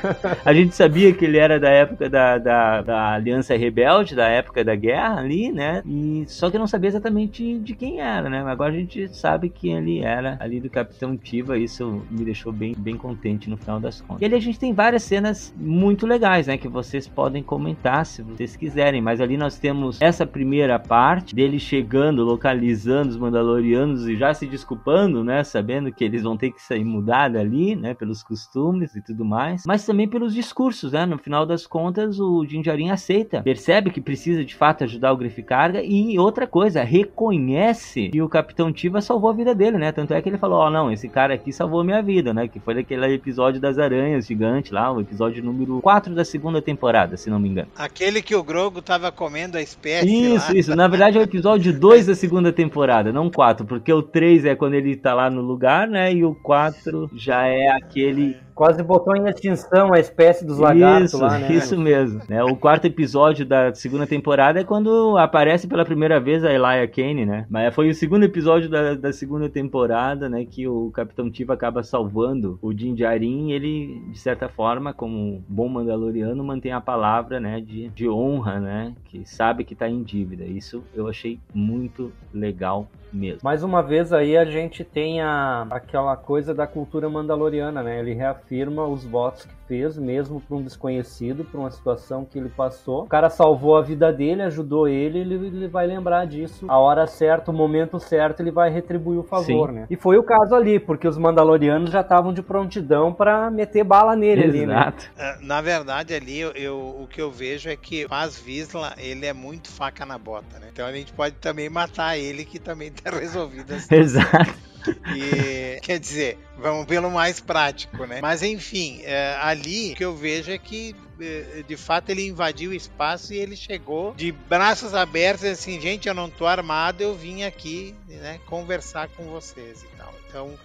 a gente sabia que ele era da época da, da, da Aliança Rebelde, da época da guerra ali, né? E só que não sabia exatamente exatamente de quem era, né? Agora a gente sabe que ele era ali do Capitão Tiva, isso me deixou bem, bem contente no final das contas. E ali a gente tem várias cenas muito legais, né? Que vocês podem comentar se vocês quiserem, mas ali nós temos essa primeira parte dele chegando, localizando os Mandalorianos e já se desculpando, né? Sabendo que eles vão ter que sair mudar ali, né? Pelos costumes e tudo mais, mas também pelos discursos, né? No final das contas, o Jinjarin aceita, percebe que precisa de fato ajudar o Griff Carga e outra coisa, reconhece que o Capitão Tiva salvou a vida dele, né? Tanto é que ele falou: Ó, oh, não, esse cara aqui salvou a minha vida, né? Que foi daquele episódio das aranhas gigante lá, o episódio número 4 da segunda temporada, se não me engano. Aquele que o Grogo tava comendo a espécie. Isso, lá. isso. Na verdade é o episódio 2 da segunda temporada, não 4, porque o 3 é quando ele tá lá no lugar, né? E o 4 já é aquele Quase botou em extinção a espécie dos lagartos isso, lá, né? Isso mesmo. Né? O quarto episódio da segunda temporada é quando aparece pela primeira vez a Elijah Kane, né? Mas foi o segundo episódio da, da segunda temporada, né? Que o Capitão Tiva acaba salvando o Din Djarin. Ele, de certa forma, como bom mandaloriano, mantém a palavra, né? De, de honra, né? Que sabe que tá em dívida. Isso eu achei muito legal mesmo. Mais uma vez aí a gente tem a, aquela coisa da cultura mandaloriana, né? Ele reafirma os votos que fez, mesmo para um desconhecido, para uma situação que ele passou. O cara salvou a vida dele, ajudou ele, ele, ele vai lembrar disso. A hora certa, o momento certo, ele vai retribuir o favor, Sim. né? E foi o caso ali, porque os mandalorianos já estavam de prontidão para meter bala nele Exato. ali, né? É, na verdade, ali, eu, eu, o que eu vejo é que Paz Visla, ele é muito faca na bota, né? Então a gente pode também matar ele, que também tá resolvido assim. (laughs) Exato. (laughs) E quer dizer, vamos pelo mais prático, né? Mas enfim, é, ali o que eu vejo é que é, de fato ele invadiu o espaço e ele chegou de braços abertos assim, gente, eu não tô armado, eu vim aqui, né, conversar com vocês e tal. Então,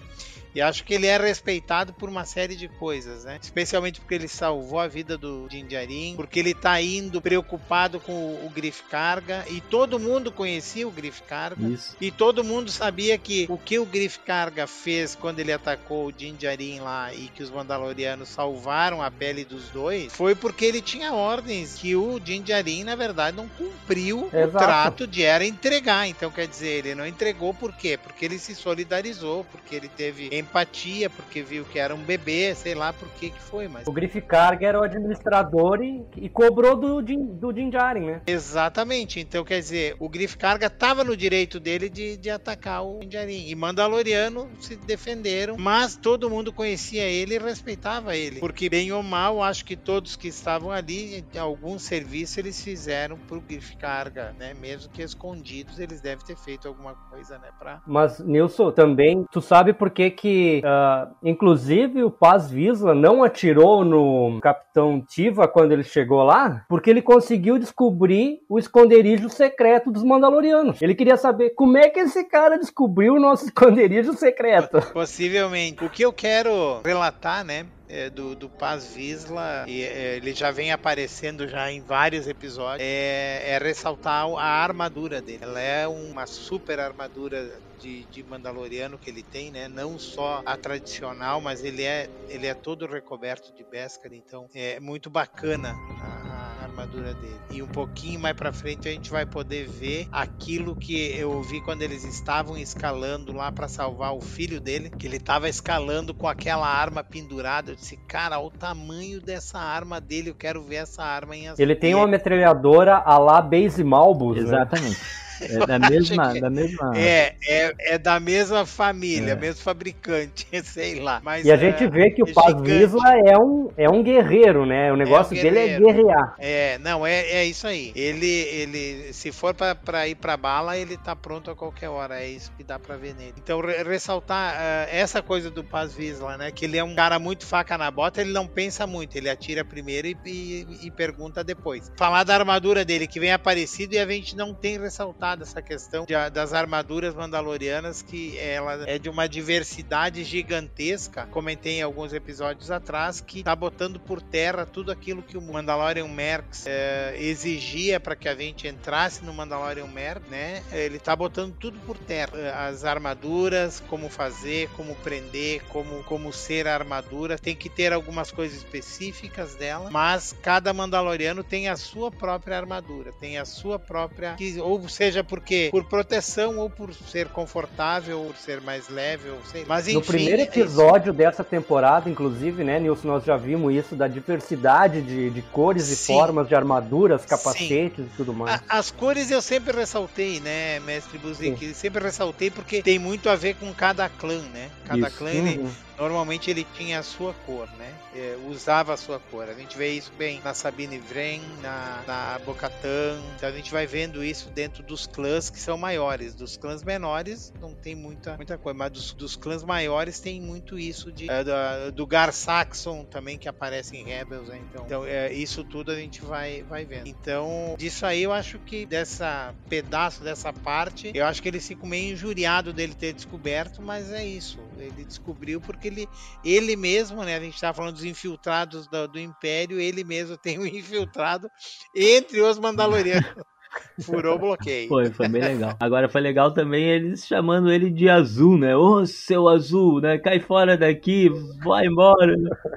e acho que ele é respeitado por uma série de coisas, né? Especialmente porque ele salvou a vida do Jinjarin, porque ele tá indo preocupado com o, o Griff Carga e todo mundo conhecia o Griff Carga. Isso. E todo mundo sabia que o que o Griff Carga fez quando ele atacou o Jinjarin lá e que os Mandalorianos salvaram a pele dos dois foi porque ele tinha ordens que o Jinjarin, na verdade, não cumpriu Exato. o trato de era entregar. Então, quer dizer, ele não entregou por quê? Porque ele se solidarizou, porque ele teve empatia, porque viu que era um bebê, sei lá por que que foi, mas... O Griff Karga era o administrador e, e cobrou do, do Din Djarin, né? Exatamente, então quer dizer, o Griff Karga tava no direito dele de, de atacar o Din Djarin, e Mandaloriano se defenderam, mas todo mundo conhecia ele e respeitava ele, porque bem ou mal, acho que todos que estavam ali, algum serviço eles fizeram pro Griff Karga, né, mesmo que escondidos, eles devem ter feito alguma coisa, né, pra... Mas, Nilson, também, tu sabe por que que uh, inclusive, o Paz Visla não atirou no Capitão Tiva quando ele chegou lá, porque ele conseguiu descobrir o esconderijo secreto dos Mandalorianos. Ele queria saber como é que esse cara descobriu o nosso (laughs) esconderijo secreto. Possivelmente. O que eu quero relatar, né? é, do, do Paz Visla, e é, ele já vem aparecendo já em vários episódios, é, é, ressaltar a armadura dele. Ela é uma super armadura de, de Mandaloriano que ele tem, né? Não só a tradicional, mas ele é, ele é todo recoberto de Beskar, então é muito bacana a, armadura dele. E um pouquinho mais para frente a gente vai poder ver aquilo que eu vi quando eles estavam escalando lá para salvar o filho dele, que ele tava escalando com aquela arma pendurada. Eu disse, cara, o tamanho dessa arma dele, eu quero ver essa arma em Ele tem uma metralhadora a lá Base Malbus, Exatamente. Né? (laughs) É da (laughs) mesma, da mesma. É, é, é da mesma família, é. mesmo fabricante, (laughs) sei lá. Mas, e a gente vê que o é Paz Vizla é um, é um guerreiro, né? O negócio é um dele é guerrear. É, não, é, é isso aí. Ele, ele se for pra, pra ir pra bala, ele tá pronto a qualquer hora. É isso que dá pra ver nele. Então, re ressaltar uh, essa coisa do Paz Vizla, né? Que ele é um cara muito faca na bota, ele não pensa muito, ele atira primeiro e, e, e pergunta depois. Falar da armadura dele, que vem aparecido e a gente não tem ressaltado essa questão de, das armaduras mandalorianas, que ela é de uma diversidade gigantesca. Comentei em alguns episódios atrás que tá botando por terra tudo aquilo que o Mandalorian Mercs é, exigia para que a gente entrasse no Mandalorian Merc, né? Ele tá botando tudo por terra. As armaduras, como fazer, como prender, como, como ser a armadura. Tem que ter algumas coisas específicas dela, mas cada Mandaloriano tem a sua própria armadura, tem a sua própria. Ou seja, porque por proteção ou por ser confortável ou ser mais leve, ou sei. Mas enfim, no primeiro é episódio é dessa temporada, inclusive, né, Nilson, nós já vimos isso da diversidade de, de cores Sim. e formas de armaduras, capacetes Sim. e tudo mais. A, as cores eu sempre ressaltei, né, mestre Buzik, sempre ressaltei porque tem muito a ver com cada clã, né? Cada isso. clã ele uhum normalmente ele tinha a sua cor, né? É, usava a sua cor. A gente vê isso bem na Sabine Vren, na, na Bocatan. Então a gente vai vendo isso dentro dos clãs que são maiores. Dos clãs menores não tem muita, muita coisa, mas dos, dos clãs maiores tem muito isso de é, do, do Gar Saxon também que aparece em Rebels. Né? Então, então é, isso tudo a gente vai, vai vendo. Então disso aí eu acho que dessa pedaço dessa parte, eu acho que ele fica meio injuriado dele ter descoberto, mas é isso. Ele descobriu porque ele, ele mesmo, né? A gente estava falando dos infiltrados do, do Império, ele mesmo (laughs) tem um infiltrado entre os (laughs) Mandalorianos. Furou o bloqueio. Foi, foi bem legal. Agora foi legal também eles chamando ele de azul, né? Ô, oh, seu azul, né? Cai fora daqui, vai embora.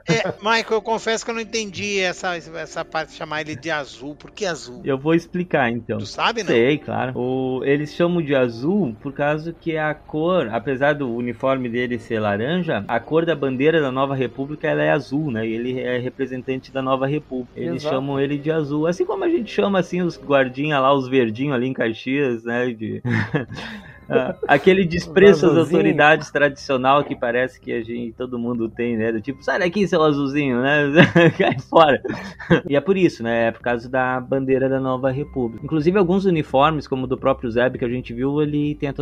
É, Michael, eu confesso que eu não entendi essa, essa parte de chamar ele de azul. Por que azul? Eu vou explicar então. Tu sabe, não? Sei, claro. O, eles chamam de azul por causa que é a cor, apesar do uniforme dele ser laranja, a cor da bandeira da Nova República ela é azul, né? E ele é representante da Nova República. Eles Exato. chamam ele de azul. Assim como a gente chama assim os guardinhas lá, os verdinhos ali em Caxias, né? De... (laughs) Ah, aquele desprezo às autoridades tradicional que parece que a gente, todo mundo tem, né? Do tipo, sai daqui, seu azulzinho, né? (laughs) Cai fora. e é por isso, né? É por causa da bandeira da Nova República. Inclusive, alguns uniformes, como o do próprio Zeb que a gente viu, ele tem a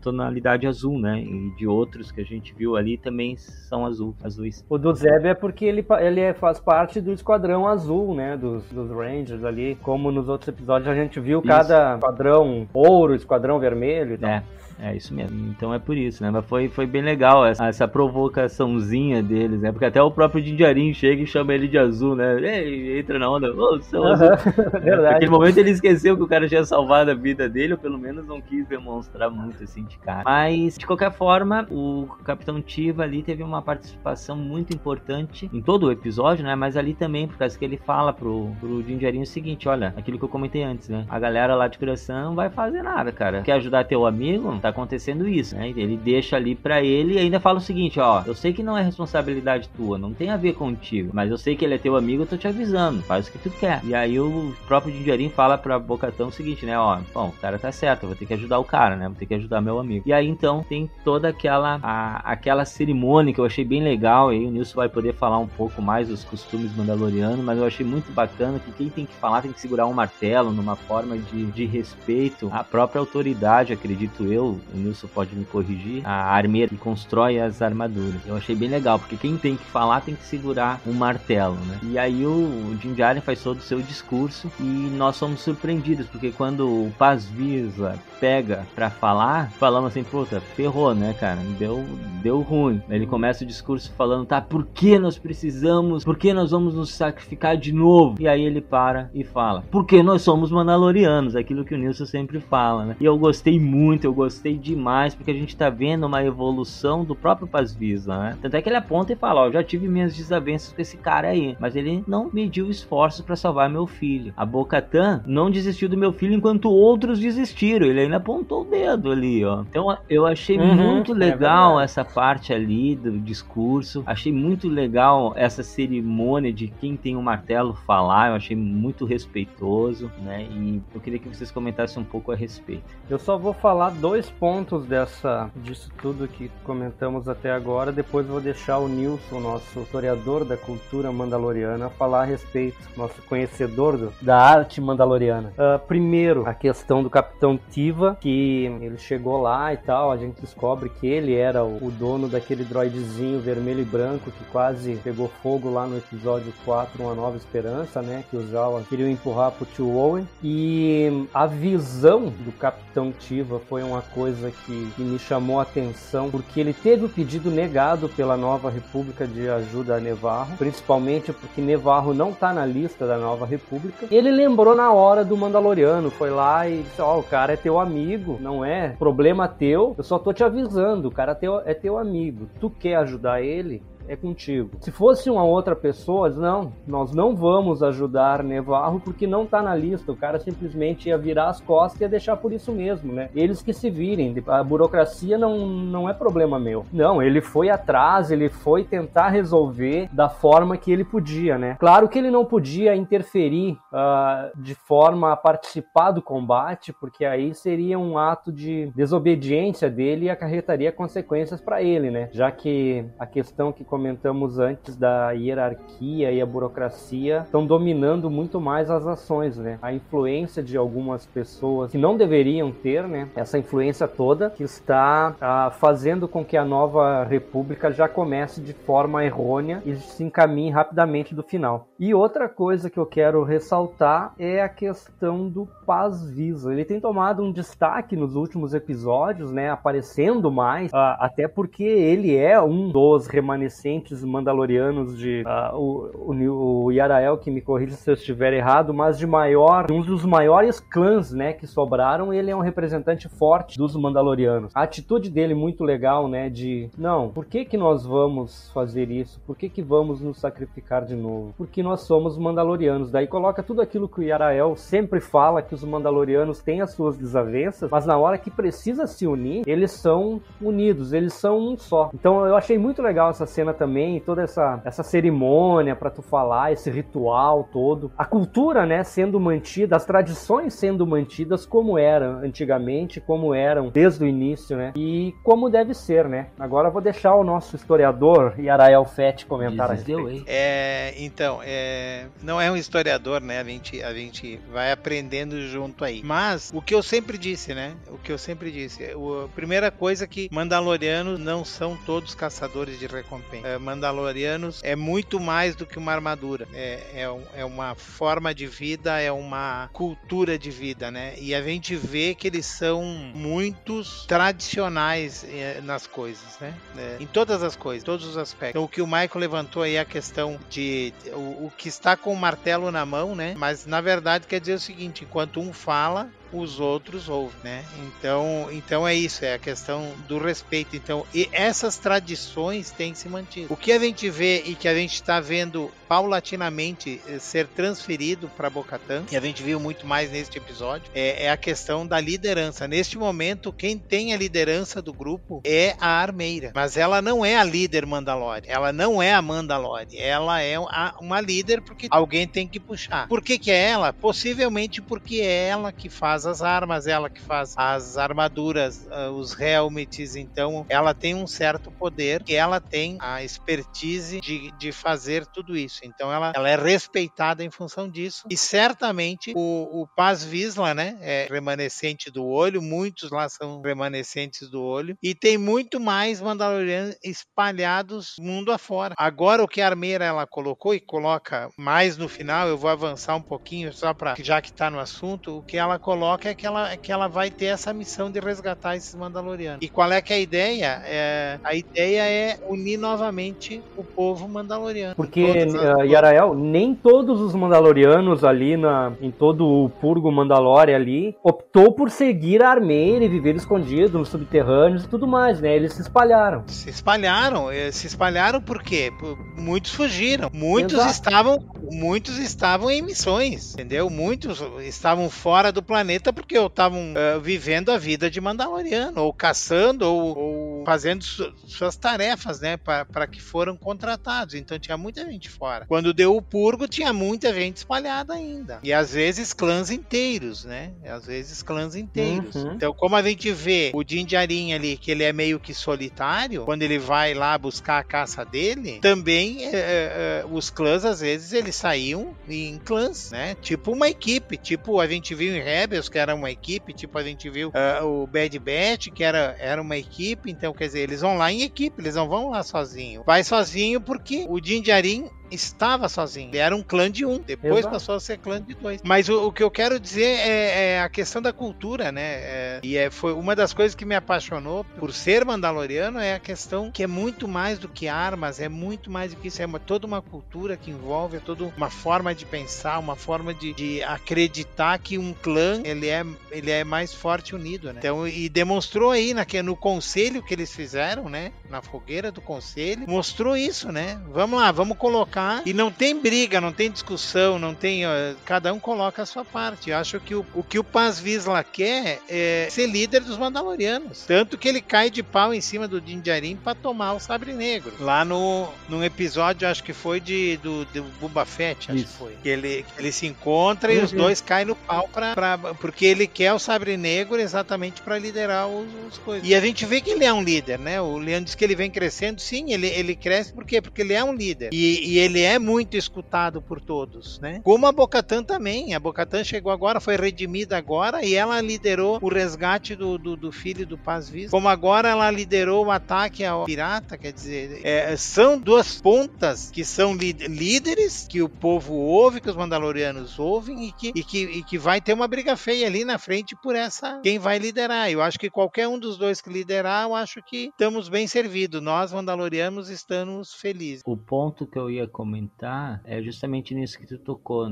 tonalidade azul, né? E de outros que a gente viu ali também são azul, azuis. O do Zeb é porque ele, ele é, faz parte do esquadrão azul, né? Dos, dos Rangers ali. Como nos outros episódios a gente viu isso. cada esquadrão ouro, esquadrão vermelho e tal. É. É isso mesmo. Então é por isso, né? Mas foi, foi bem legal essa, essa provocaçãozinha deles, né? Porque até o próprio Dinjarin chega e chama ele de azul, né? Ei, entra na onda, ô, oh, seu azul. (laughs) Verdade. Naquele momento ele esqueceu que o cara tinha salvado a vida dele, ou pelo menos não quis demonstrar muito assim de cara. Mas, de qualquer forma, o Capitão Tiva ali teve uma participação muito importante em todo o episódio, né? Mas ali também, por causa que ele fala pro, pro Dinjarin o seguinte: olha, aquilo que eu comentei antes, né? A galera lá de coração não vai fazer nada, cara. Quer ajudar teu amigo? Tá tá acontecendo isso, né? Ele deixa ali para ele e ainda fala o seguinte, ó, eu sei que não é responsabilidade tua, não tem a ver contigo, mas eu sei que ele é teu amigo, eu tô te avisando, faz o que tu quer. E aí o próprio Dinjarin fala pra Bocatão o seguinte, né, ó, bom, o cara tá certo, eu vou ter que ajudar o cara, né? Vou ter que ajudar meu amigo. E aí então tem toda aquela a, aquela cerimônia que eu achei bem legal, e aí o Nilson vai poder falar um pouco mais dos costumes mandalorianos, mas eu achei muito bacana que quem tem que falar tem que segurar um martelo numa forma de, de respeito à própria autoridade, acredito eu, o Nilson pode me corrigir, a armeira que constrói as armaduras. Eu achei bem legal, porque quem tem que falar tem que segurar um martelo, né? E aí o Jim Jaren faz todo o seu discurso e nós somos surpreendidos, porque quando o Paz Visa pega para falar, falamos assim, puta, ferrou, né, cara? Deu, deu ruim. Ele começa o discurso falando, tá, por que nós precisamos, por que nós vamos nos sacrificar de novo? E aí ele para e fala, porque nós somos mandalorianos, aquilo que o Nilson sempre fala, né? E eu gostei muito, eu gostei gostei demais, porque a gente tá vendo uma evolução do próprio Paz Vizsla, né? Tanto é que ele aponta e fala, ó, eu já tive minhas desavenças com esse cara aí, mas ele não mediu esforços para salvar meu filho. A Bocatan não desistiu do meu filho enquanto outros desistiram, ele ainda apontou o dedo ali, ó. Então eu achei Uhum, muito é legal verdade. essa parte ali do discurso, achei muito legal essa cerimônia de quem tem o martelo falar, eu achei muito respeitoso, né? E eu queria que vocês comentassem um pouco a respeito. Eu só vou falar dois pontos dessa, disso tudo que comentamos até agora. Depois vou deixar o Nilson, nosso historiador da cultura mandaloriana, falar a respeito, nosso conhecedor do- da arte mandaloriana. Ah, primeiro, a questão do Capitão Tiva, que ele chegou lá e tal. A gente descobre que ele era o, o dono daquele droidezinho vermelho e branco que quase pegou fogo lá no episódio 4, Uma Nova Esperança, né? Que os Jawas queriam empurrar pro tio Owen. E a visão do Capitão Tiva foi uma coisa que, que me chamou a atenção, porque ele teve o pedido negado pela Nova República de ajuda a Nevarro, principalmente porque Nevarro não tá na lista da Nova República. Ele lembrou na hora do Mandaloriano, foi lá e disse: Ó, o cara é teu amigo, não é problema teu, eu só tô te avisando, o cara é teu, é teu amigo. Tu quer ajudar ele? É contigo. Se fosse uma outra pessoa, não, nós não vamos ajudar Nevarro porque não tá na lista. O cara simplesmente ia virar as costas e ia deixar por isso mesmo, né? Eles que se virem. A burocracia não, não é problema meu. Não, ele foi atrás, ele foi tentar resolver da forma que ele podia, né? Claro que ele não podia interferir ah, de forma a participar do combate, porque aí seria um ato de desobediência dele e acarretaria consequências para ele, né? Já que a questão que comentamos antes da hierarquia e a burocracia estão dominando muito mais as ações, né? A influência de algumas pessoas que não deveriam ter, né? Essa influência toda que está ah, fazendo com que a nova república já comece de forma errônea e se encaminhe rapidamente do final. E outra coisa que eu quero ressaltar é a questão do Paz Visa. Ele tem tomado um destaque nos últimos episódios, né? Aparecendo mais, ah, até porque ele é um dos remanescentes mandalorianos de ah, o, o, o Yarael, que me corrija se eu estiver errado, mas de maior, um dos maiores clãs, né, que sobraram, ele é um representante forte dos mandalorianos. A atitude dele muito legal, né, de não, por que que nós vamos fazer isso? Por que que vamos nos sacrificar de novo? Porque nós somos mandalorianos. Daí coloca tudo aquilo que o Yarael sempre fala que os mandalorianos têm as suas desavenças, mas na hora que precisa se unir, eles são unidos, eles são um só. Então eu achei muito legal essa cena também, toda essa, essa cerimônia para tu falar, esse ritual todo. A cultura, né, sendo mantida, as tradições sendo mantidas como eram antigamente, como eram desde o início, né? E como deve ser, né? Agora eu vou deixar o nosso historiador Yarael Fett comentar a respeito. É, então, é, não é um historiador, né? A gente, a gente vai aprendendo junto aí. Mas o que eu sempre disse, né? O que eu sempre disse, a primeira coisa é que Mandalorianos não são todos caçadores de recompensa. É, Mandalorianos é muito mais do que uma armadura. É, é, é uma forma de vida, é uma cultura de vida, né? E a gente vê que eles são muitos tradicionais é, nas coisas, né? É, em todas as coisas, todos os aspectos. Então, o que o Michael levantou aí a questão de o, o que está com o martelo na mão, né? Mas na verdade quer dizer o seguinte: enquanto um fala, os outros ouvem, né? Então, então é isso, é a questão do respeito. Então, e essas tradições têm que se mantido. O que a gente vê e que a gente está vendo paulatinamente eh, ser transferido para Bocatã, e a gente viu muito mais neste episódio, é, é a questão da liderança. Neste momento, quem tem a liderança do grupo é a Armeira, mas ela não é a líder Mandalore, ela não é a Mandalore, ela é a- uma líder porque alguém tem que puxar. Por que, que é ela? Possivelmente porque é ela que faz as armas, ela que faz as armaduras, ah, os helmets, então ela tem um certo poder e ela tem a expertise de, de fazer tudo isso. Então ela, ela é respeitada em função disso. E certamente o, o Paz Visla, né, é remanescente do olho, muitos lá são remanescentes do olho, e tem muito mais Mandalorianos espalhados mundo afora. Agora o que a Armeira ela colocou e coloca mais no final, eu vou avançar um pouquinho só para já que está no assunto, o que ela coloca coloca é que ela, é que ela vai ter essa missão de resgatar esses Mandalorianos. E qual é que é a ideia? É, a ideia é unir novamente o povo mandaloriano. Porque, uh, Yarael, nem todos os Mandalorianos ali na, em todo o purgo Mandalore ali optou por seguir a Armeira e viver escondido nos subterrâneos e tudo mais, né? Eles se espalharam. Se espalharam. eh, Se espalharam por quê? Muitos fugiram. Muitos Exato. estavam muitos estavam em missões, entendeu? Muitos estavam fora do planeta porque ou estavam eh, vivendo a vida de Mandaloriano, ou caçando, ou, ou fazendo su- suas tarefas, né? Para que foram contratados. Então tinha muita gente fora. Quando deu o purgo, tinha muita gente espalhada ainda. E às vezes clãs inteiros, né? Às vezes clãs inteiros. Uhum. Então, como a gente vê o Din Djarin ali, que ele é meio que solitário, quando ele vai lá buscar a caça dele, também é, é, os clãs, às vezes, eles saíam em clãs, né? Tipo uma equipe, tipo a gente viu em Rebels, que era uma equipe, tipo a gente viu ah, o Bad Batch, que era, era uma equipe, então, quer dizer, eles vão lá em equipe, eles não vão lá sozinho. Vai sozinho porque o Din Djarin estava sozinho. Ele era um clã de um, depois Exato. passou a ser clã de dois. Mas o, o que eu quero dizer é, é a questão da cultura, né? É, e é, foi uma das coisas que me apaixonou por ser mandaloriano é a questão que é muito mais do que armas, é muito mais do que isso, é uma, toda uma cultura que envolve, é toda uma forma de pensar, uma forma de, de acreditar que um clã ele é, ele é mais forte unido, né? Então, e demonstrou aí na, no conselho que eles fizeram, né? Na fogueira do conselho, mostrou isso, né? Vamos lá, vamos colocar. E não tem briga, não tem discussão, não tem. ó, cada um coloca a sua parte. Eu acho que o, o que o Paz Vizla quer é ser líder dos Mandalorianos. Tanto que ele cai de pau em cima do Din Djarin pra tomar o Sabre Negro. Lá no num episódio, acho que foi de, do, do Boba Fett, acho que foi. Que ele, que ele se encontra e os Uhum. dois caem no pau pra, pra- porque ele quer o Sabre Negro exatamente pra liderar os, os coisas. E a gente vê que ele é um líder, né? O Leandro diz que ele vem crescendo. Sim, ele, ele cresce por quê? Porque ele é um líder. E, e ele é muito escutado por todos, né? Como a Bocatan também. A Bocatan chegou agora, foi redimida agora e ela liderou o resgate do, do, do filho do Paz Vista. Como agora ela liderou o ataque ao pirata, quer dizer, é, são duas pontas que são líderes, que o povo ouve, que os Mandalorianos ouvem e que, e, que, e que vai ter uma briga feia ali na frente por essa quem vai liderar. Eu acho que qualquer um dos dois que liderar, eu acho que estamos bem servidos. Nós, Mandalorianos, estamos felizes. O ponto que eu ia comentar é justamente nisso que tu tocou.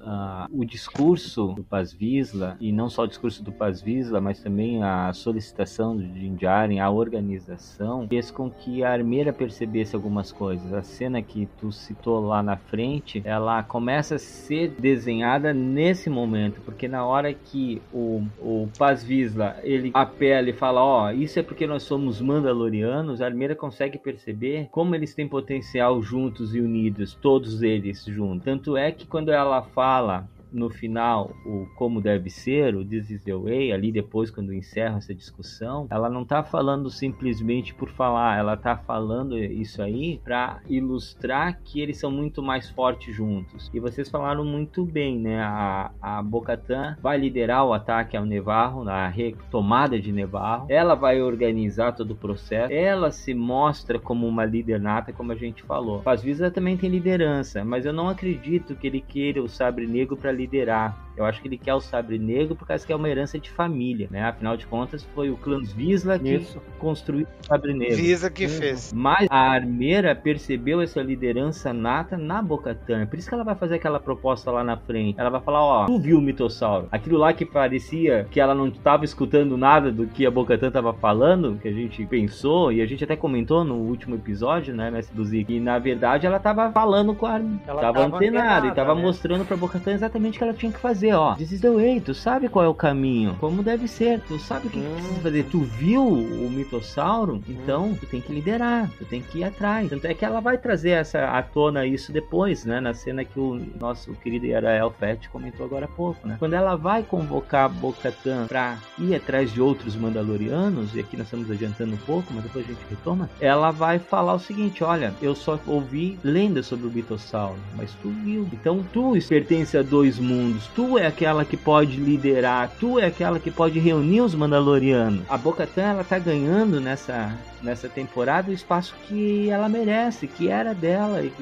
Ah, o discurso do Paz Vizla, e não só o discurso do Paz Vizla, mas também a solicitação do Din Djarin, a organização, fez com que a Armeira percebesse algumas coisas. A cena que tu citou lá na frente, ela começa a ser desenhada nesse momento, porque na hora que o, o Paz Vizla, ele apela e fala, ó, isso é porque nós somos mandalorianos, a Armeira consegue perceber como eles têm potencial juntos e unidos, todos eles juntos. Tanto é que quando ela fala no final o como deve ser, o This is the way, ali depois quando encerra essa discussão, ela não tá falando simplesmente por falar, ela tá falando isso aí para ilustrar que eles são muito mais fortes juntos. E vocês falaram muito bem, né? A, a Bocatan vai liderar o ataque ao Nevarro, na retomada de Nevarro. Ela vai organizar todo o processo. Ela se mostra como uma líder nata, como a gente falou. Paz Visa também tem liderança, mas eu não acredito que ele queira o Sabre Negro para liderar. Eu acho que ele quer o Sabre Negro por causa que é uma herança de família, né? Afinal de contas, foi o clã Visla que Isso. construiu o Sabre Negro. Visa que fez. Mas a Armeira percebeu essa liderança nata na Bocatan. Por isso que ela vai fazer aquela proposta lá na frente. Ela vai falar, ó, tu viu o mitossauro? Aquilo lá que parecia que ela não estava escutando nada do que a Bocatan estava falando, que a gente pensou, e a gente até comentou no último episódio, né, Mestre Buzik, e na verdade ela estava falando com a Armeira. Ela Tava tava antenada e antenada, tava né? mostrando pra Bocatan exatamente o que ela tinha que fazer, ó. Is the way, tu sabe qual é o caminho, como deve ser, tu sabe o que, que Hum. precisa fazer. Tu viu o mitossauro? Então tu tem que liderar, tu tem que ir atrás. Tanto é que ela vai trazer essa à tona isso depois, né? Na cena que o nosso querido Yarael Fett comentou agora há pouco, né? Quando ela vai convocar a Bo-Katan pra ir atrás de outros Mandalorianos, e aqui nós estamos adiantando um pouco, mas depois a gente retoma, ela vai falar o seguinte: olha, eu só ouvi lendas sobre o mitossauro, mas tu viu. Então tu pertence a dois mundos, tu é aquela que pode liderar, tu é aquela que pode reunir os Mandalorianos. A Bo-Katan, ela tá ganhando nessa nessa temporada o espaço que ela merece, que era dela, e,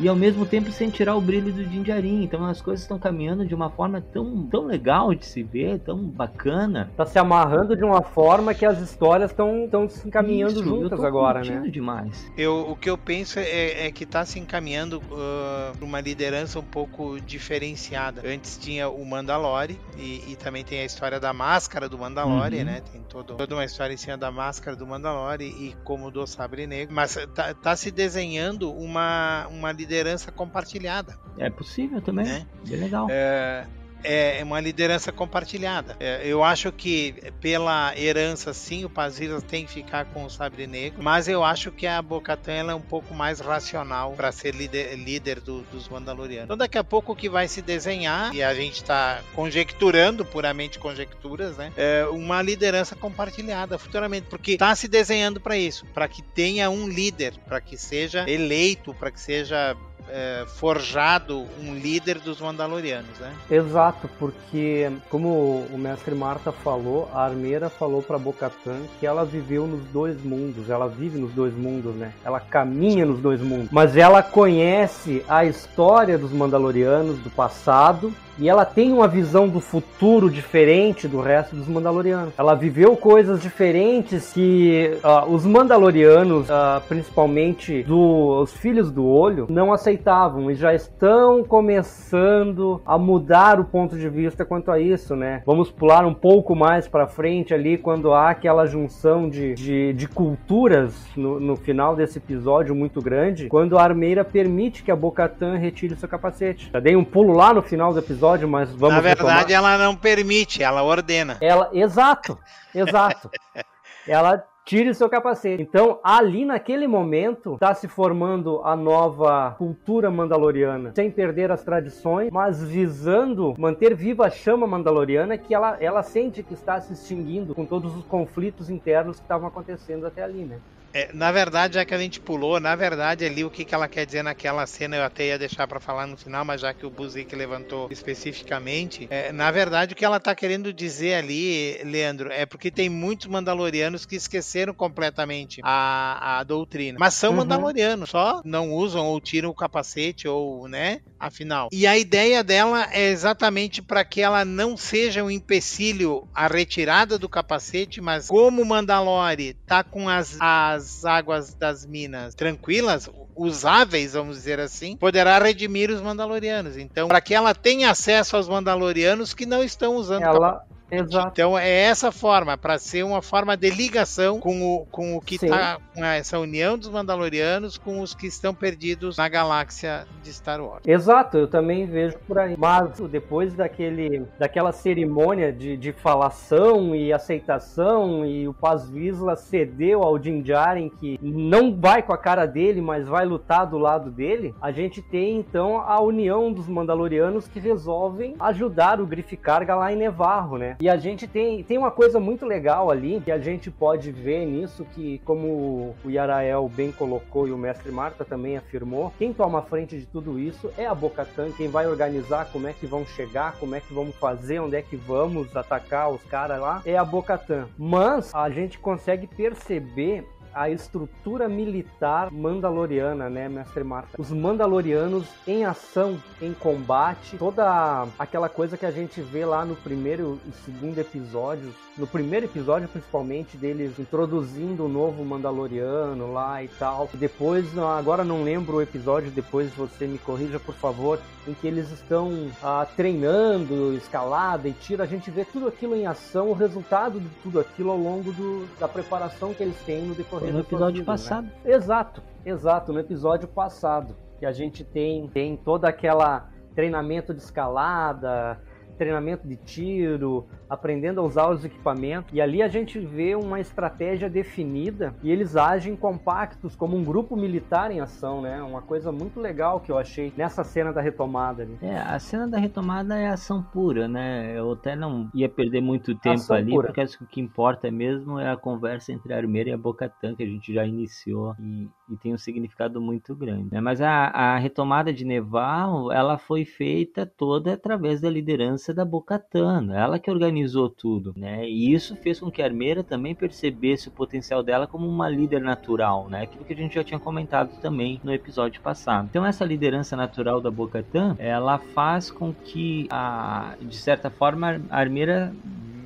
e ao mesmo tempo sem tirar o brilho do Jinjarin. Então as coisas estão caminhando de uma forma tão, tão legal de se ver, tão bacana. Tá se amarrando de uma forma que as histórias estão se encaminhando Isso, juntas agora, né? demais. Eu, o que eu penso é, é que tá se encaminhando uh, uma liderança um pouco diferenciada. Antes tinha o Mandalore e, e também tem a história da máscara do Mandalore, uhum. né? Tem todo, toda uma história em cima da máscara do Mandalore e como do Sabre Negro. Mas tá, tá se desenhando uma, uma liderança compartilhada. É possível também. Né? É legal. É, é, é uma liderança compartilhada. É, eu acho que pela herança, sim, o Pazila tem que ficar com o Sabre Negro, mas eu acho que a Bocatan é um pouco mais racional para ser líder, líder do, dos Mandalorianos. Então daqui a pouco o que vai se desenhar, e a gente está conjecturando, puramente conjecturas, né? É uma liderança compartilhada futuramente, porque está se desenhando para isso, para que tenha um líder, para que seja eleito, para que seja é, forjado um líder dos Mandalorianos, né? Exato, porque como o mestre Marta falou, a Armeira falou para Bocatan que ela viveu nos dois mundos, ela vive nos dois mundos, né? Ela caminha nos dois mundos, mas ela conhece a história dos Mandalorianos do passado e ela tem uma visão do futuro diferente do resto dos Mandalorianos. Ela viveu coisas diferentes que uh, os Mandalorianos, uh, principalmente os Filhos do Olho, não aceitavam e já estão começando a mudar o ponto de vista quanto a isso, né? Vamos pular um pouco mais para frente ali quando há aquela junção de, de, de culturas no, no, final desse episódio muito grande, quando a Armeira permite que a Bocatan retire seu capacete. Já dei um pulo lá no final do episódio episódio, mas vamos Na verdade, retomar. ela não permite, ela ordena. Ela, exato, exato. (laughs) ela tire seu capacete. Então, ali naquele momento, está se formando a nova cultura mandaloriana, sem perder as tradições, mas visando manter viva a chama mandaloriana que ela, ela sente que está se extinguindo com todos os conflitos internos que estavam acontecendo até ali, né? É, na verdade, já que a gente pulou, na verdade, ali o que, que ela quer dizer naquela cena, eu até ia deixar para falar no final, mas já que o Buzik levantou especificamente, é, na verdade, o que ela tá querendo dizer ali, Leandro, é porque tem muitos mandalorianos que esqueceram completamente a, a doutrina. Mas são uhum. mandalorianos, só não usam ou tiram o capacete, ou, né? Afinal. E a ideia dela é exatamente para que ela não seja um empecilho à retirada do capacete, mas como o Mandalore tá com as, as as águas das minas tranquilas, usáveis, vamos dizer assim, poderá redimir os Mandalorianos. Então, para que ela tenha acesso aos Mandalorianos que não estão usando ela, Exato. Então é essa forma, para ser uma forma de ligação com o, com o que está com essa união dos Mandalorianos com os que estão perdidos na galáxia de Star Wars. Exato, eu também vejo por aí. Mas depois daquele, daquela cerimônia de, de falação e aceitação e o Paz Vizsla cedeu ao Din Djarin que não vai com a cara dele, mas vai lutar do lado dele, a gente tem então a união dos Mandalorianos que resolvem ajudar o Grificar lá em Nevarro, né? E a gente tem, tem uma coisa muito legal ali que a gente pode ver nisso, que como o Yarael bem colocou e o mestre Marta também afirmou, quem toma frente de tudo isso é a Bocatan, quem vai organizar como é que vão chegar, como é que vamos fazer, onde é que vamos atacar os caras lá, é a Bocatan. Mas a gente consegue perceber a estrutura militar mandaloriana, né, mestre Marta? Os mandalorianos em ação, em combate, toda aquela coisa que a gente vê lá no primeiro e segundo episódios, no primeiro episódio principalmente deles introduzindo o novo mandaloriano lá e tal. Depois, agora não lembro o episódio, depois você me corrija por favor, em que eles estão ah, treinando escalada e tiro, a gente vê tudo aquilo em ação, o resultado de tudo aquilo ao longo do, da preparação que eles têm no decorrer no episódio passado. Né? Exato, exato, no episódio passado. Que a gente tem, tem toda aquela treinamento de escalada, treinamento de tiro, aprendendo a usar os equipamentos. E ali a gente vê uma estratégia definida e eles agem compactos como um grupo militar em ação, né? Uma coisa muito legal que eu achei nessa cena da retomada ali. É, a cena da retomada é ação pura, né? Eu até não ia perder muito tempo ação ali, pura. porque acho que o que importa mesmo é a conversa entre a Armeira e a Bocatã, que a gente já iniciou. E, e tem um significado muito grande. Né? Mas a, a retomada de Nevarro, ela foi feita toda através da liderança da Bocatana, ela que organizou tudo, né? E isso fez com que a Armeira também percebesse o potencial dela como uma líder natural, né? Aquilo que a gente já tinha comentado também no episódio passado. Então essa liderança natural da Bocatan, ela faz com que a, de certa forma a Armeira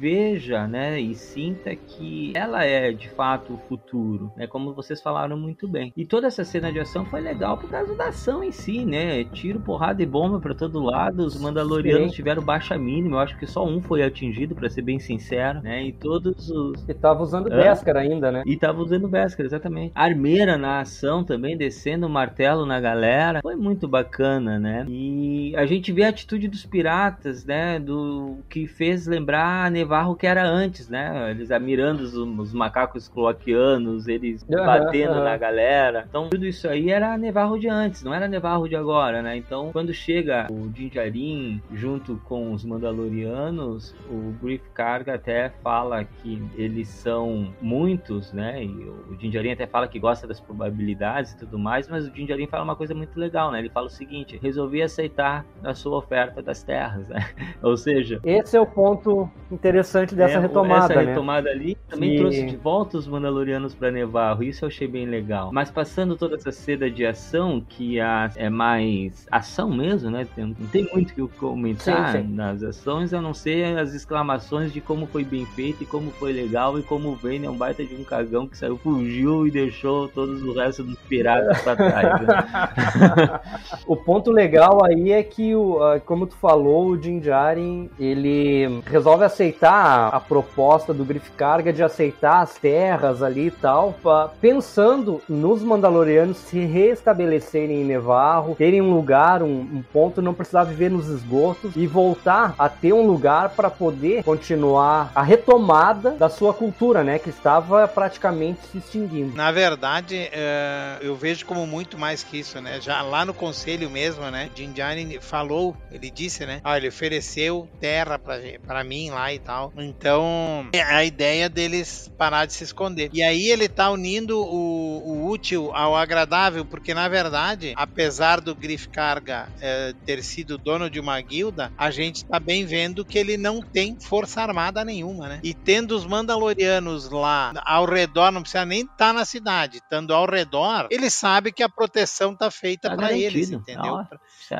veja, né, e sinta que ela é de fato o futuro, né, como vocês falaram muito bem. E toda essa cena de ação foi legal por causa da ação em si, né, tiro, porrada e bomba para todo lado. Os Mandalorianos Sim. tiveram baixa mínima, eu acho que só um foi atingido, para ser bem sincero, né, e todos os. E tava usando Beskar ainda, né? E tava usando Beskar, exatamente. Armeira na ação também, descendo o martelo na galera, foi muito bacana, né? E a gente vê a atitude dos piratas, né, do que fez lembrar a Nevada Navarro que era antes, né? Eles mirando os, os macacos cloaquianos, eles uhum, batendo uhum. na galera. Então, tudo isso aí era Nevarro de antes, não era Nevarro de agora, né? Então, quando chega o Dinjarin junto com os Mandalorianos, o Griff Karga até fala que eles são muitos, né? E o Dinjarin até fala que gosta das probabilidades e tudo mais, mas o Dinjarin fala uma coisa muito legal, né? Ele fala o seguinte: resolvi aceitar a sua oferta das terras, né? (laughs) Ou seja, esse é o ponto interessante interessante dessa é, retomada. Essa né? retomada ali também trouxe de volta os Mandalorianos para Nevarro. Isso eu achei bem legal. Mas passando toda essa seda de ação, que a, é mais ação mesmo, né? Tem, não tem muito o que comentar sim, sim. nas ações, a não ser as exclamações de como foi bem feito e como foi legal e como o Vane é um baita de um cagão que saiu, fugiu e deixou todos o resto dos piratas para trás. Né? (laughs) o ponto legal aí é que, o, como tu falou, o Din Djarin, ele resolve aceitar a proposta do Griff Carga de aceitar as terras ali e tal, pensando nos Mandalorianos se restabelecerem em Nevarro, terem um lugar, um, um ponto, não precisar viver nos esgotos e voltar a ter um lugar para poder continuar a retomada da sua cultura, né, que estava praticamente se extinguindo. Na verdade, é, eu vejo como muito mais que isso, né? Já lá no conselho mesmo, né, Jin falou, ele disse, né, ah, ele ofereceu terra para mim lá e tal tal. Então, é a ideia deles parar de se esconder. E aí ele tá unindo o, o útil ao agradável, porque na verdade, apesar do Griff Carga é, ter sido dono de uma guilda, a gente tá bem vendo que ele não tem força armada nenhuma, né? E tendo os Mandalorianos lá ao redor, não precisa nem estar tá na cidade, estando ao redor, ele sabe que a proteção tá feita tá para eles, entendeu? Ah,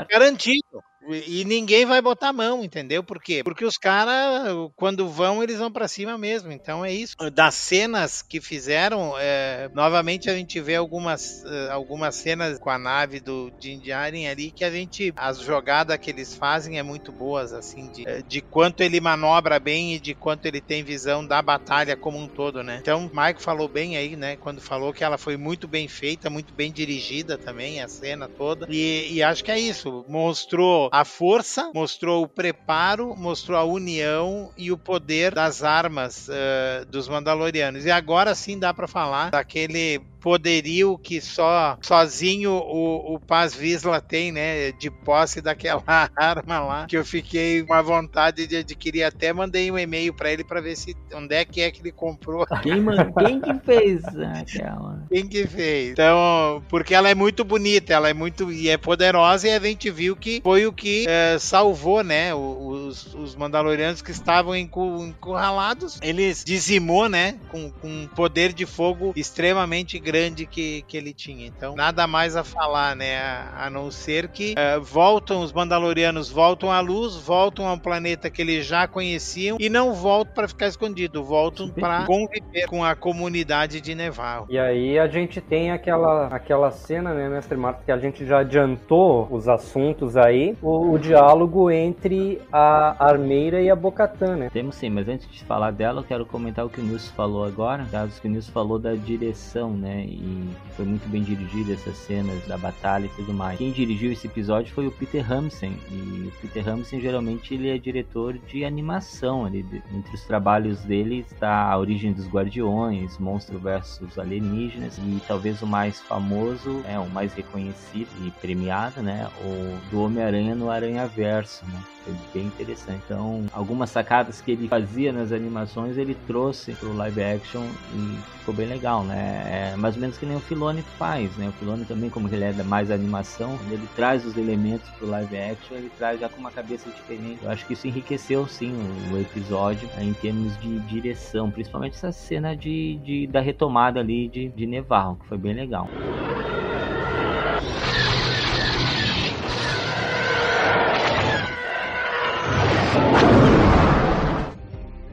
garantido. E ninguém vai botar a mão, entendeu? Por quê? Porque os caras, quando vão, eles vão para cima mesmo. Então é isso. Das cenas que fizeram, é, novamente a gente vê algumas, é, algumas cenas com a nave do Djarin ali que a gente, as jogadas que eles fazem é muito boas, assim, de, é, de quanto ele manobra bem e de quanto ele tem visão da batalha como um todo, né? Então, o Mike falou bem aí, né? Quando falou que ela foi muito bem feita, muito bem dirigida também, a cena toda. E, e acho que é isso. Mostrou a força, mostrou o preparo, mostrou a união e o poder das armas uh, dos Mandalorianos. E agora sim dá para falar daquele poderio que só sozinho o, o Paz Visla tem, né? De posse daquela (laughs) arma lá, que eu fiquei com a vontade de adquirir. Até mandei um e-mail para ele para ver se onde é que é que ele comprou. (laughs) Quem, quem que fez aquela? Quem que fez? Então, porque ela é muito bonita, ela é muito e é poderosa e a gente viu que foi o que é, salvou, né? Os, os Mandalorianos que estavam encurralados, eles dizimou, né? Com, com um poder de fogo extremamente grande grande que, que ele tinha. Então, nada mais a falar, né? A, a não ser que uh, voltam, os Mandalorianos voltam à luz, voltam ao planeta que eles já conheciam e não voltam para ficar escondido, voltam para conviver com a comunidade de Nevarro. E aí a gente tem aquela, aquela cena, né, Mestre Marta, que a gente já adiantou os assuntos aí, o, o diálogo entre a Armeira e a Bocatã, né? Temos sim, mas antes de falar dela, eu quero comentar o que o Nilson falou agora, caso que o Nilson falou da direção, né? E foi muito bem dirigido essas cenas da batalha e tudo mais. Quem dirigiu esse episódio foi o Peter Hamsen. E o Peter Hamsen geralmente ele é diretor de animação. Ele, entre os trabalhos dele está A Origem dos Guardiões, Monstro versus Alienígenas e talvez o mais famoso, é o mais reconhecido e premiado, né? O do Homem-Aranha no Aranha Verso, né? Foi bem interessante. Então, algumas sacadas que ele fazia nas animações, ele trouxe pro live action e ficou bem legal, né? É, mas mais ou menos que nem o Filone faz, né? O Filone também, como ele é mais animação, ele traz os elementos pro live action, ele traz já com uma cabeça diferente. Eu acho que isso enriqueceu sim o, o episódio né, em termos de direção, principalmente essa cena de, de da retomada ali de, de Nevarro, que foi bem legal.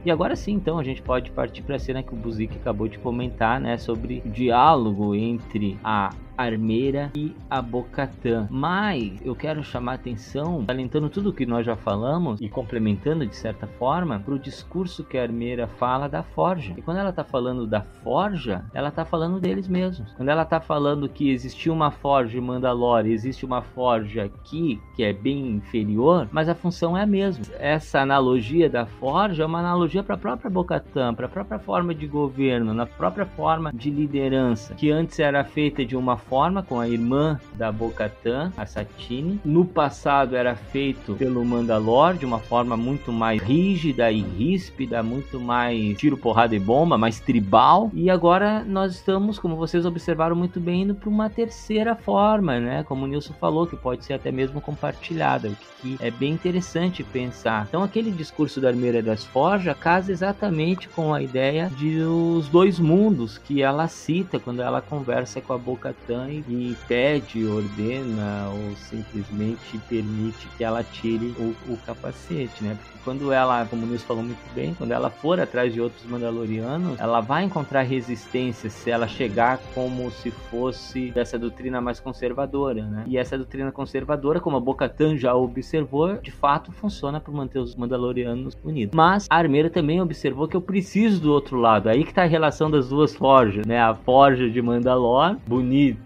E agora sim, então, a gente pode partir para a cena que o Buzik acabou de comentar, né, sobre o diálogo entre a Armeira e a Bocatã. Mas eu quero chamar atenção, alentando tudo o que nós já falamos e complementando de certa forma, para o discurso que a Armeira fala da Forja. E quando ela está falando da Forja, ela está falando deles mesmos. Quando ela está falando que existiu uma Forja em Mandalore, existe uma Forja aqui que é bem inferior, mas a função é a mesma. Essa analogia da Forja é uma analogia para a própria Bocatã, para a própria forma de governo, na própria forma de liderança, que antes era feita de uma forma com a irmã da Bocatã, a Satine. No passado era feito pelo Mandalor de uma forma muito mais rígida e ríspida, muito mais tiro, porrada e bomba, mais tribal. E agora nós estamos, como vocês observaram muito bem, indo para uma terceira forma, né? Como o Nilson falou, que pode ser até mesmo compartilhada, o que é bem interessante pensar. Então aquele discurso da Armeira das Forjas casa exatamente com a ideia de os dois mundos que ela cita quando ela conversa com a Bocatã e pede, ordena ou simplesmente permite que ela tire o, o capacete, né? Porque quando ela, como o Nils falou muito bem, quando ela for atrás de outros Mandalorianos, ela vai encontrar resistência se ela chegar como se fosse dessa doutrina mais conservadora, né? E essa doutrina conservadora, como a Bo-Katan já observou, de fato funciona para manter os Mandalorianos unidos. Mas a Armeira também observou que eu preciso do outro lado. Aí que tá a relação das duas forjas, né? A forja de Mandalor, bonita,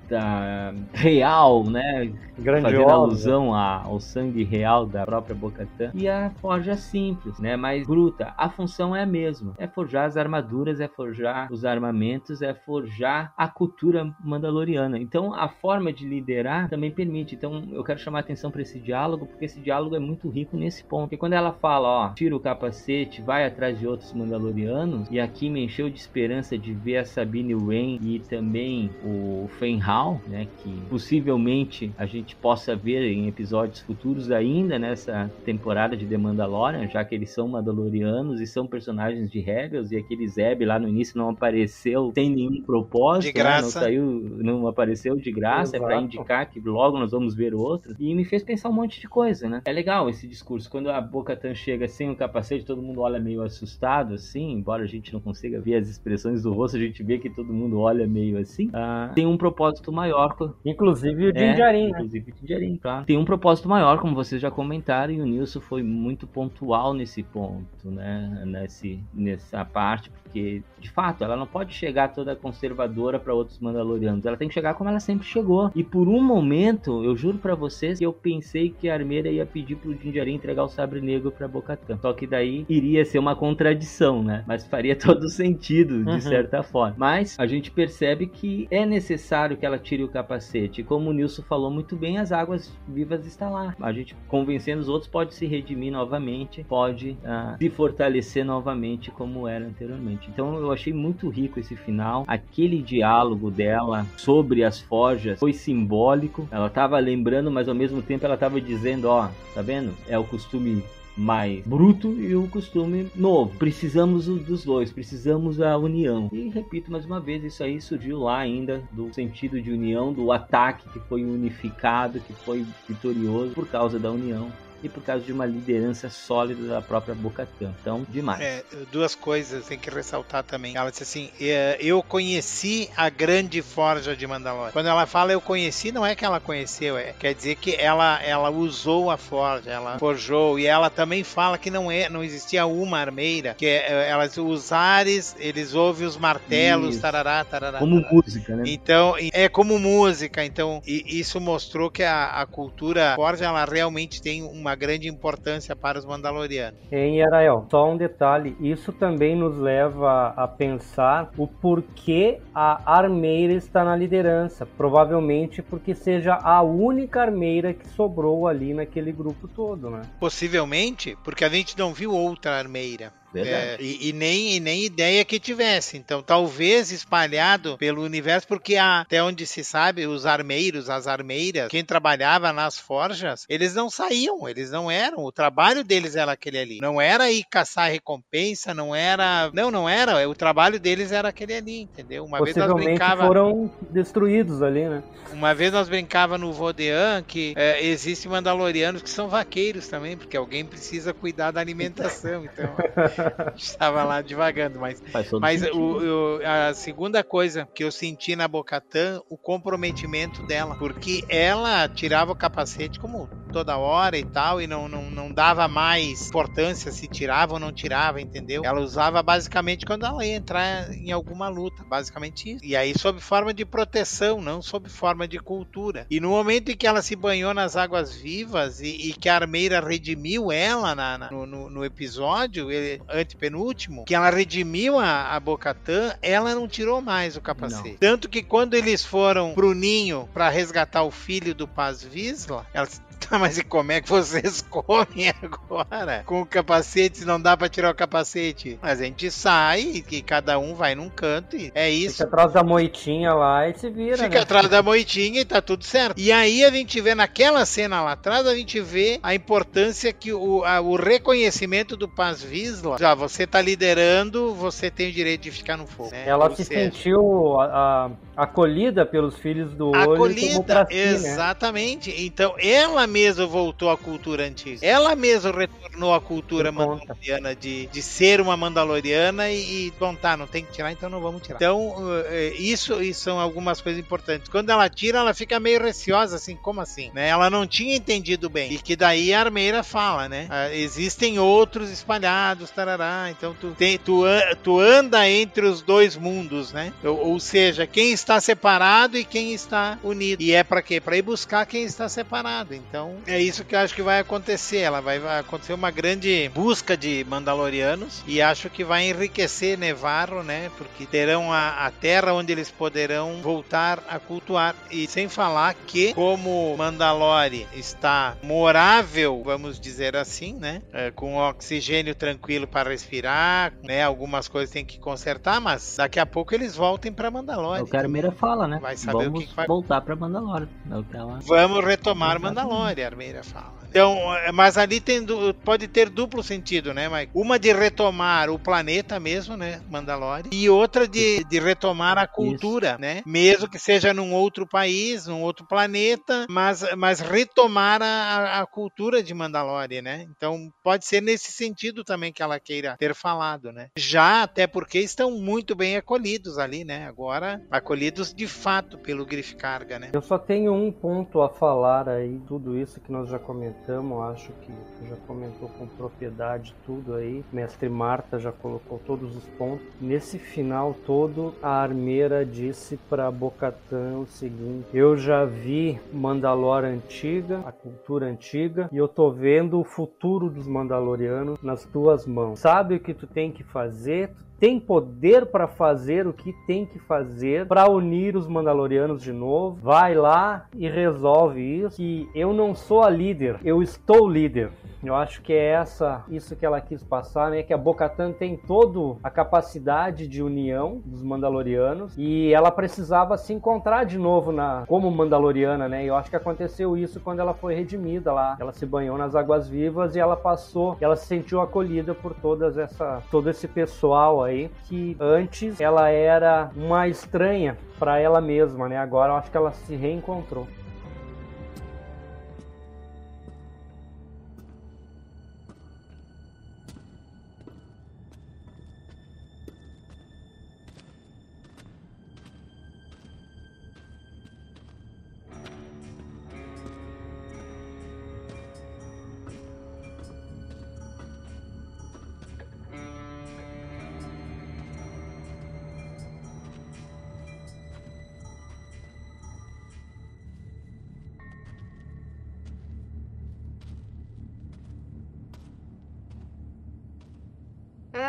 real, né? Grandiosa. Fazendo alusão ao sangue real da própria Bo-Katan. E a forja simples, né? Mais bruta. A função é a mesma. É forjar as armaduras, é forjar os armamentos, é forjar a cultura mandaloriana. Então, a forma de liderar também permite. Então, eu quero chamar a atenção para esse diálogo, porque esse diálogo é muito rico nesse ponto. Porque quando ela fala, ó, tira o capacete, vai atrás de outros mandalorianos, e aqui me encheu de esperança de ver a Sabine Wren e também o Fenhal, né? Que possivelmente a gente possa ver em episódios futuros ainda nessa temporada de The Mandalorian já que eles são Mandalorianos e são personagens de Rebels, e aquele Zeb lá no início não apareceu sem nenhum propósito, de graça. Né? não saiu, não apareceu de graça, é Exato. é para indicar que logo nós vamos ver outro. E me fez pensar um monte de coisa, né? É legal esse discurso. Quando a Boca-Tan chega sem o capacete, todo mundo olha meio assustado, assim, embora a gente não consiga ver as expressões do rosto, a gente vê que todo mundo olha meio assim. Ah, tem um propósito maior. Inclusive o Dinjarin, é, né? Inclusive o Dinjarin, claro. Tem um propósito maior, como vocês já comentaram, e o Nilson foi muito pontual pontual nesse ponto, né? Nesse, nessa parte, porque de fato ela não pode chegar toda conservadora para outros Mandalorianos, ela tem que chegar como ela sempre chegou. E por um momento, eu juro para vocês que eu pensei que a Armeira ia pedir pro Jinjarin entregar o sabre negro para Bocatan. Só que daí iria ser uma contradição, né? Mas faria (laughs) todo sentido de uhum. certa forma. Mas a gente percebe que é necessário que ela tire o capacete. E como o Nilson falou muito bem, as águas vivas estão lá. A gente convencendo os outros pode se redimir novamente pode uh, se fortalecer novamente como era anteriormente. Então eu achei muito rico esse final. Aquele diálogo dela sobre as forjas foi simbólico. Ela estava lembrando, mas ao mesmo tempo ela estava dizendo, ó, tá vendo? É o costume mais bruto e o costume novo. Precisamos dos dois, precisamos da união. E repito mais uma vez, isso aí surgiu lá ainda do sentido de união, do ataque que foi unificado, que foi vitorioso por causa da união e por causa de uma liderança sólida da própria Bocatã. Então, demais. É, duas coisas tem que ressaltar também. Ela disse assim: é, eu conheci a grande forja de Mandalorian. Quando ela fala eu conheci, não é que ela conheceu, é, quer dizer que ela, ela usou a forja, ela forjou e ela também fala que não é, não existia uma armeira, que é, é elas os ares, eles ouvem os martelos, tarará, tarará. Como tarará. música, né? Então, é como música. Então, isso mostrou que a, a cultura forja ela realmente tem uma grande importância para os Mandalorianos. Em Arael, só um detalhe: isso também nos leva a pensar o porquê a armeira está na liderança. Provavelmente porque seja a única armeira que sobrou ali naquele grupo todo, né? Possivelmente, porque a gente não viu outra armeira. É, e, e, nem, e nem ideia que tivesse. Então, talvez espalhado pelo universo, porque há, até onde se sabe, os armeiros, as armeiras, quem trabalhava nas forjas, eles não saíam, eles não eram. O trabalho deles era aquele ali. Não era ir caçar recompensa, não era. Não, não era. O trabalho deles era aquele ali, entendeu? Uma vez nós brincava. foram destruídos ali, né? Uma vez nós brincava no Vodean que é, existem mandalorianos que são vaqueiros também, porque alguém precisa cuidar da alimentação. Então. (laughs) (laughs) estava lá devagando, mas, mas o, o, a segunda coisa que eu senti na Bocatã, o comprometimento dela, porque ela tirava o capacete como toda hora e tal, e não, não, não dava mais importância se tirava ou não tirava, entendeu? Ela usava basicamente quando ela ia entrar em alguma luta, basicamente isso. E aí sob forma de proteção, não sob forma de cultura. E no momento em que ela se banhou nas águas vivas e, e que a armeira redimiu ela na, na no, no, no, episódio, ele, antepenúltimo, que ela redimiu a, a Bocatã, ela não tirou mais o capacete. Não. Tanto que quando eles foram pro ninho para resgatar o filho do Paz Visla, ela Tá, mas e como é que vocês (laughs) comem agora? Com o capacete, não dá para tirar o capacete. Mas a gente sai e cada um vai num canto e é isso. Fica atrás da moitinha lá e se vira. Fica né? atrás da moitinha e tá tudo certo. E aí a gente vê naquela cena lá atrás, a gente vê a importância que o, a, o reconhecimento do Paz Visla, já você tá liderando, você tem o direito de ficar no fogo. Né? Ela Ou se seja, sentiu a, a, acolhida pelos filhos do olho. Acolhida, si, né? exatamente. Né? Então ela mesma voltou à cultura antiga. Ela mesma retornou à cultura mandaloriana de, de ser uma mandaloriana e, e, bom, tá, não tem que tirar, então não vamos tirar. Então, uh, isso, isso são algumas coisas importantes. Quando ela tira, ela fica meio receosa, assim, como assim? Né? Ela não tinha entendido bem. E que daí a armeira fala, né? Uh, existem outros espalhados, tarará, então tu, tem, tu, tu anda entre os dois mundos, né? Ou, ou seja, quem está separado e quem está unido. E é para quê? Para ir buscar quem está separado. Então, então é isso que eu acho que vai acontecer. Ela vai, vai acontecer uma grande busca de Mandalorianos e acho que vai enriquecer Nevarro, né? Porque terão a, a terra onde eles poderão voltar a cultuar. E sem falar que, como Mandalore está morável, vamos dizer assim, né? É, com oxigênio tranquilo para respirar, né? Algumas coisas tem que consertar, mas daqui a pouco eles voltem para Mandalore. O Carmeira fala, né? Vai saber Vamos o que, vai voltar para Mandalore. É ela... Vamos retomar Mandalore. Mandalorian, Armeira fala. Então, é, mas ali tem, pode ter duplo sentido, né, Mike? Uma de retomar o planeta mesmo, né, Mandalorian, e outra de, de retomar a cultura, Isso. né? Mesmo que seja num outro país, num outro planeta, mas, mas retomar a, a cultura de Mandalorian, né? Então, pode ser nesse sentido também que ela queira ter falado, né? Já até porque estão muito bem acolhidos ali, né? Agora, acolhidos de fato pelo Griff Carga, né? Eu só tenho um ponto a falar aí, tudo isso que nós já comentamos acho que já comentou com propriedade tudo aí. Mestre Marta já colocou todos os pontos. Nesse final todo, a armeira disse para Bocatã o seguinte: Eu já vi Mandalor antiga, a cultura antiga, e eu tô vendo o futuro dos Mandalorianos nas tuas mãos. Sabe o que tu tem que fazer? Tu tem poder para fazer o que tem que fazer para unir os Mandalorianos de novo. Vai lá e resolve isso. Que eu não sou a líder, eu estou líder. Eu acho que é essa, isso que ela quis passar, né? Que a Bocatan tem toda a capacidade de união dos Mandalorianos e ela precisava se encontrar de novo na como Mandaloriana, né? E eu acho que aconteceu isso quando ela foi redimida lá. Ela se banhou nas águas vivas e ela passou, ela se sentiu acolhida por todas essa, todo esse pessoal aí que antes ela era uma estranha para ela mesma, né? Agora eu acho que ela se reencontrou.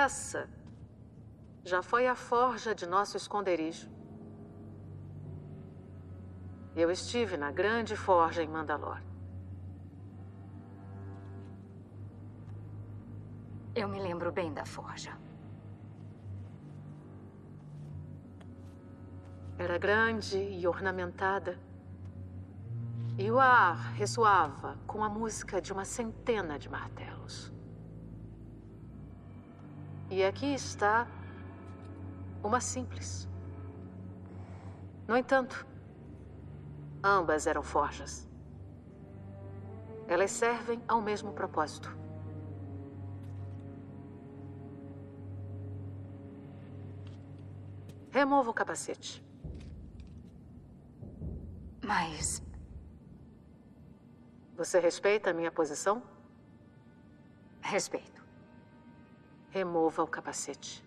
Essa já foi a forja de nosso esconderijo. Eu estive na grande forja em Mandalor. Eu me lembro bem da forja. Era grande e ornamentada. E o ar ressoava com a música de uma centena de martelos. E aqui está uma simples. No entanto, ambas eram forjas. Elas servem ao mesmo propósito. Remova o capacete. Mas. Você respeita a minha posição? Respeito. Remova o capacete.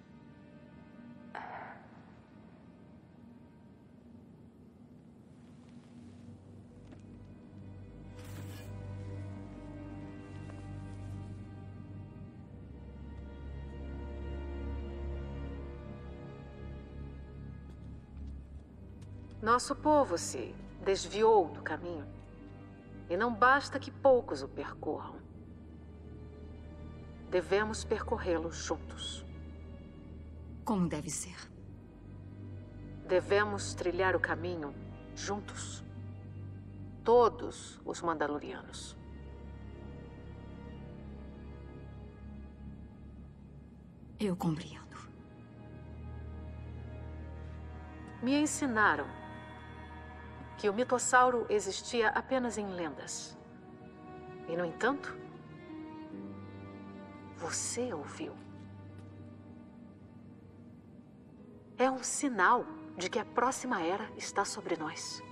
Nosso povo se desviou do caminho. E não basta que poucos o percorram. Devemos percorrê-lo juntos. Como deve ser? Devemos trilhar o caminho juntos. Todos os Mandalorianos. Eu compreendo. Me ensinaram que o mitossauro existia apenas em lendas. E, no entanto, você ouviu. É um sinal de que a próxima era está sobre nós.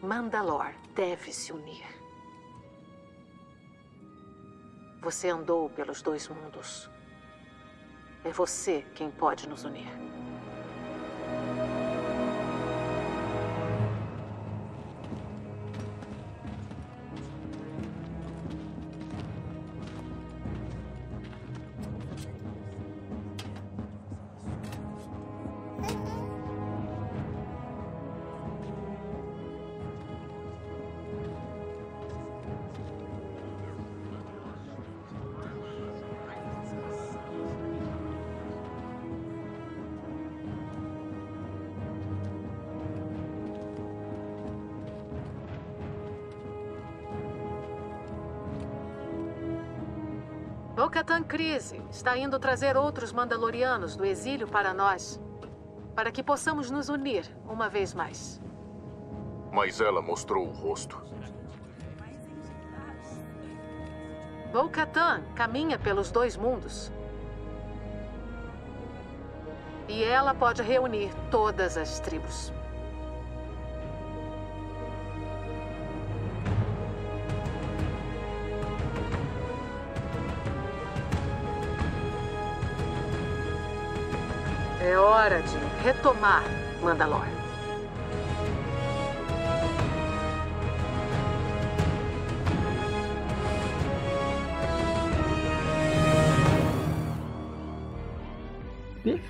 Mandalor deve se unir. Você andou pelos dois mundos. É você quem pode nos unir. Kryze está indo trazer outros Mandalorianos do exílio para nós. Para que possamos nos unir uma vez mais. Mas ela mostrou o rosto. Bo-Katan caminha pelos dois mundos. E ela pode reunir todas as tribos. Hora de retomar Mandalor.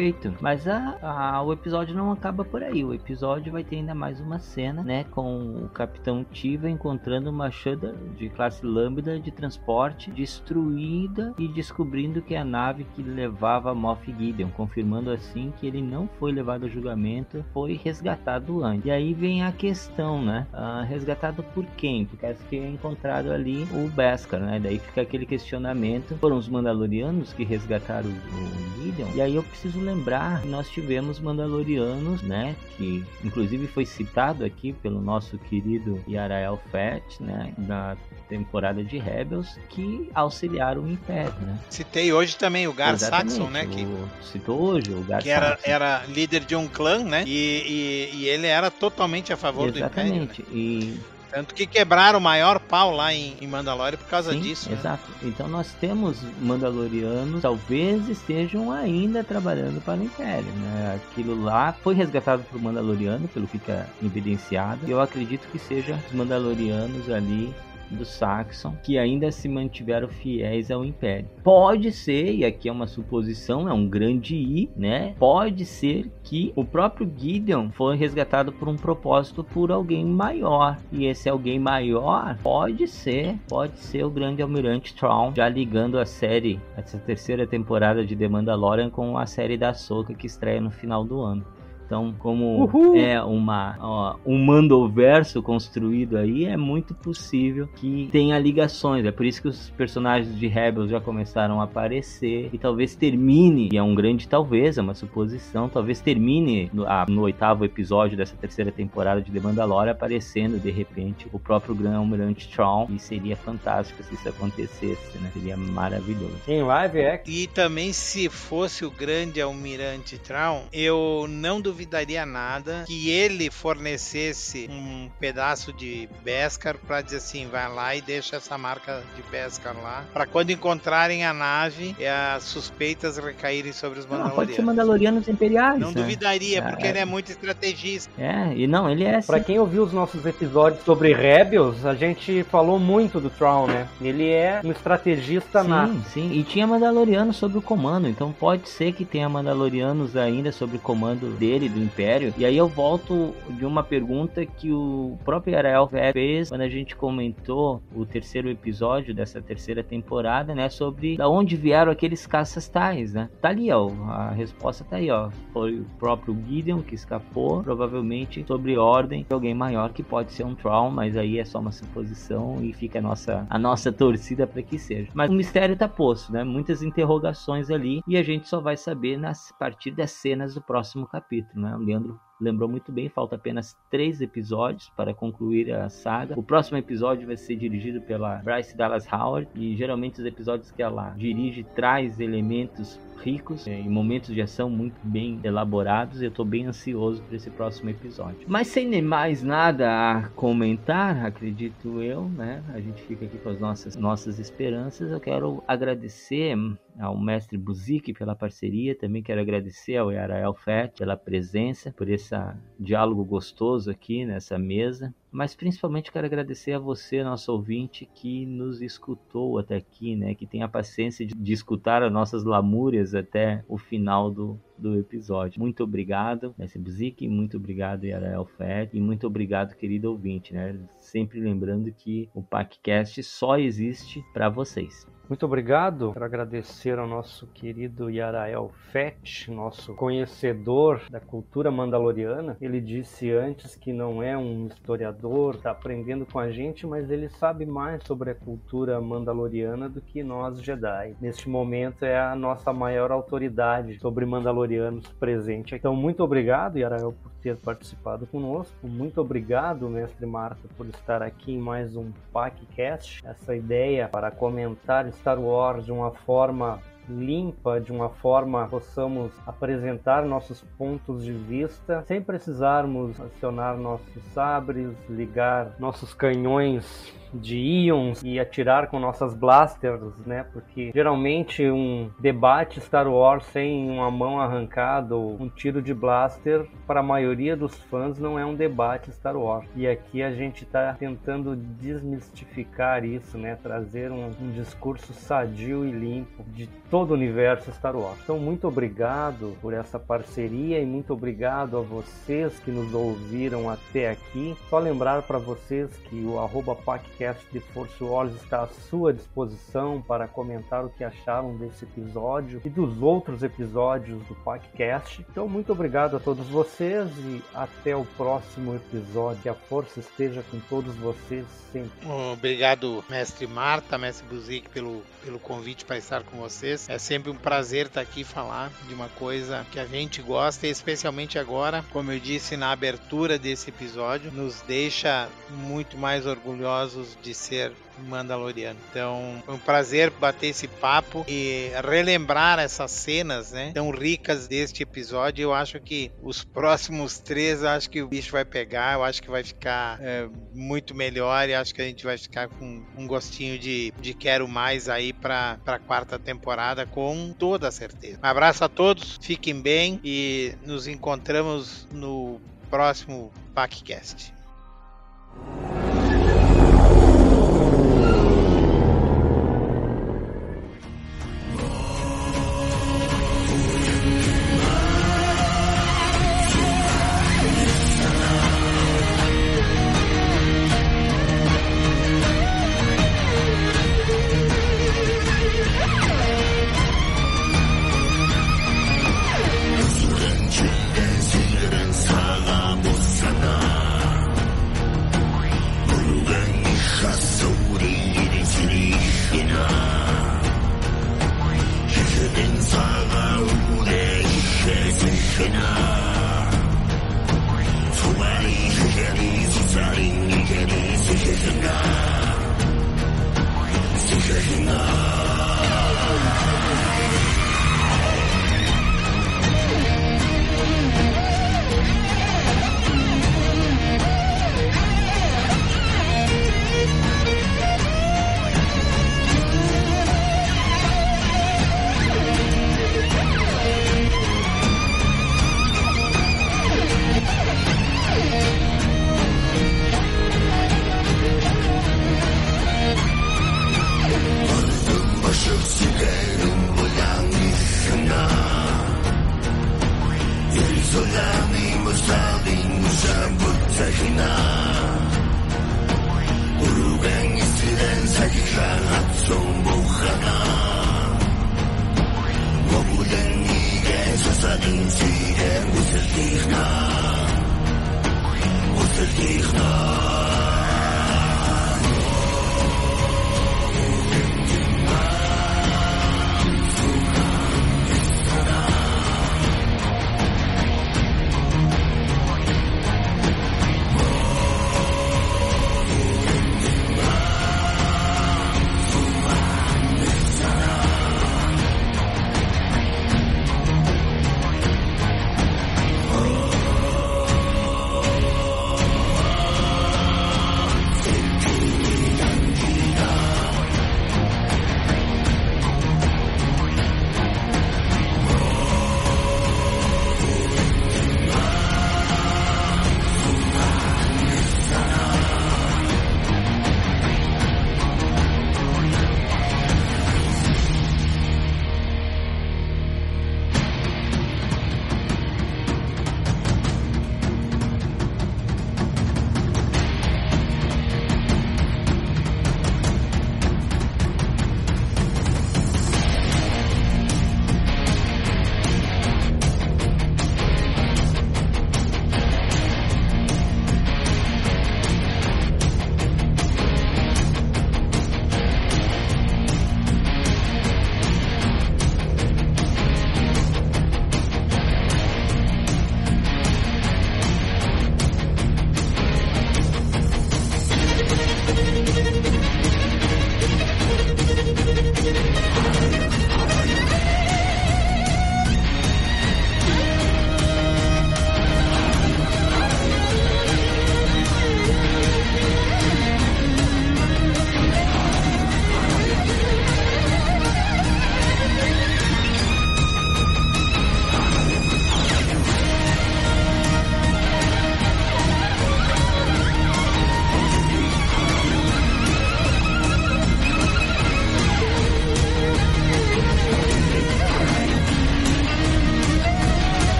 Perfeito. Mas a, a, o episódio não acaba por aí. O episódio vai ter ainda mais uma cena, né? Com o Capitão Tiva encontrando uma Shudder de classe Lambda de transporte destruída e descobrindo que é a nave que levava Moff Gideon, confirmando assim que ele não foi levado a julgamento, foi resgatado antes. E aí vem a questão, né? Ah, resgatado por quem? Porque acho que é encontrado ali o Beskar, né? Daí fica aquele questionamento. Foram os Mandalorianos que resgataram o, o Gideon? E aí eu preciso lembrar que nós tivemos Mandalorianos, né? Que inclusive foi citado aqui pelo nosso querido Yarael Fett, né? Na temporada de Rebels, que auxiliaram o Império, né? Citei hoje também o Gar Exatamente, Saxon, né? Que, citou hoje o Gar que era, Saxon. era líder de um clã, né? E, e, e ele era totalmente a favor do Império. né? Exatamente. E Tanto que quebraram o maior pau lá em, em Mandalore por causa Sim, disso. né? Exato. Então nós temos Mandalorianos, talvez estejam ainda trabalhando para o Império, né? Aquilo lá foi resgatado por Mandaloriano, pelo que fica evidenciado. E eu acredito que seja os Mandalorianos ali dos Saxon que ainda se mantiveram fiéis ao Império. Pode ser, e aqui é uma suposição, é um grande I, né? Pode ser que o próprio Gideon foi resgatado por um propósito por alguém maior. E esse alguém maior pode ser, pode ser o grande almirante Traum, já ligando a série, essa terceira temporada de The Mandalorian com a série da Soca que estreia no final do ano. Então, como Uhul. é uma, ó, um mandoverso construído aí, é muito possível que tenha ligações. É por isso que os personagens de Rebels já começaram a aparecer e talvez termine, e é um grande talvez, é uma suposição, talvez termine no, a, no oitavo episódio dessa terceira temporada de The Mandalorian aparecendo de repente o próprio Gran Almirante Traum e seria fantástico se isso acontecesse, né? Seria maravilhoso. Em live é. E também se fosse o grande Almirante Traum, eu não duvido duvidaria nada que ele fornecesse um pedaço de Beskar para dizer assim, vai lá e deixa essa marca de Beskar lá, para quando encontrarem a nave, as suspeitas recaírem sobre os Mandalorianos. Não, pode ser Mandalorianos Imperiais. Não né? duvidaria, porque é. ele é muito estrategista. É, e não, ele é. Para quem ouviu os nossos episódios sobre Rebels, a gente falou muito do Traum, né? Ele é um estrategista sim, nato. Sim, e tinha Mandalorianos sobre o comando, então pode ser que tenha Mandalorianos ainda sobre o comando dele do Império. E aí eu volto de uma pergunta que o próprio Arael fez quando a gente comentou o terceiro episódio dessa terceira temporada, né? Sobre da onde vieram aqueles caças tais, né? Tá ali, ó. A resposta tá aí, ó. Foi o próprio Gideon que escapou, provavelmente sobre ordem de alguém maior que pode ser um Troll, mas aí é só uma suposição e fica a nossa, a nossa torcida para que seja. Mas o mistério tá posto, né? Muitas interrogações ali e a gente só vai saber nas, a partir das cenas do próximo capítulo né? O Leandro lembrou muito bem, falta apenas três episódios para concluir a saga. O próximo episódio vai ser dirigido pela Bryce Dallas Howard e geralmente os episódios que ela dirige traz elementos ricos é, e momentos de ação muito bem elaborados. Eu estou bem ansioso para esse próximo episódio. Mas sem mais nada a comentar, acredito eu, né? A gente fica aqui com as nossas nossas esperanças. Eu quero agradecer ao mestre Buzik pela parceria, também quero agradecer ao Yarael Fett pela presença, por esse diálogo gostoso aqui nessa mesa. Mas principalmente quero agradecer a você, nosso ouvinte, que nos escutou até aqui, né? Que tem a paciência de, de escutar as nossas lamúrias até o final do, do episódio. Muito obrigado, Mestre Buzik, muito obrigado, Yarael Fett, e muito obrigado, querido ouvinte, né? Sempre lembrando que o PacCast só existe para vocês. Muito obrigado. Quero agradecer ao nosso querido Yarael Fett, nosso conhecedor da cultura mandaloriana. Ele disse antes que não é um historiador, está aprendendo com a gente, mas ele sabe mais sobre a cultura mandaloriana do que nós Jedi. Neste momento é a nossa maior autoridade sobre mandalorianos presente. Então, muito obrigado, Yarael, por ter participado conosco. Muito obrigado, mestre Marta, por estar aqui em mais um PACcast. Essa ideia para comentar Star Wars de uma forma limpa, de uma forma possamos apresentar nossos pontos de vista sem precisarmos acionar nossos sabres, ligar nossos canhões de íons e atirar com nossas blasters, né? Porque geralmente um debate Star Wars sem uma mão arrancada ou um tiro de blaster para a maioria dos fãs não é um debate Star Wars. E aqui a gente está tentando desmistificar isso, né? Trazer um, um discurso sadio e limpo de todo o universo Star Wars. Então muito obrigado por essa parceria e muito obrigado a vocês que nos ouviram até aqui. Só lembrar para vocês que o arroba podcast de Force Wars está à sua disposição para comentar o que acharam desse episódio e dos outros episódios do podcast. Então, muito obrigado a todos vocês e até o próximo episódio. Que a força esteja com todos vocês sempre. Obrigado, mestre Marta, mestre Buzik, pelo, pelo convite para estar com vocês. É sempre um prazer estar aqui falar de uma coisa que a gente gosta e especialmente agora, como eu disse na abertura desse episódio, nos deixa muito mais orgulhosos de ser Mandaloriano. Então, foi um prazer bater esse papo e relembrar essas cenas, né, tão ricas deste episódio. Eu acho que os próximos três, acho que o bicho vai pegar, eu acho que vai ficar é, muito melhor e acho que a gente vai ficar com um gostinho de, de quero mais aí para a quarta temporada, com toda certeza. Um abraço a todos, fiquem bem e nos encontramos no próximo PacCast.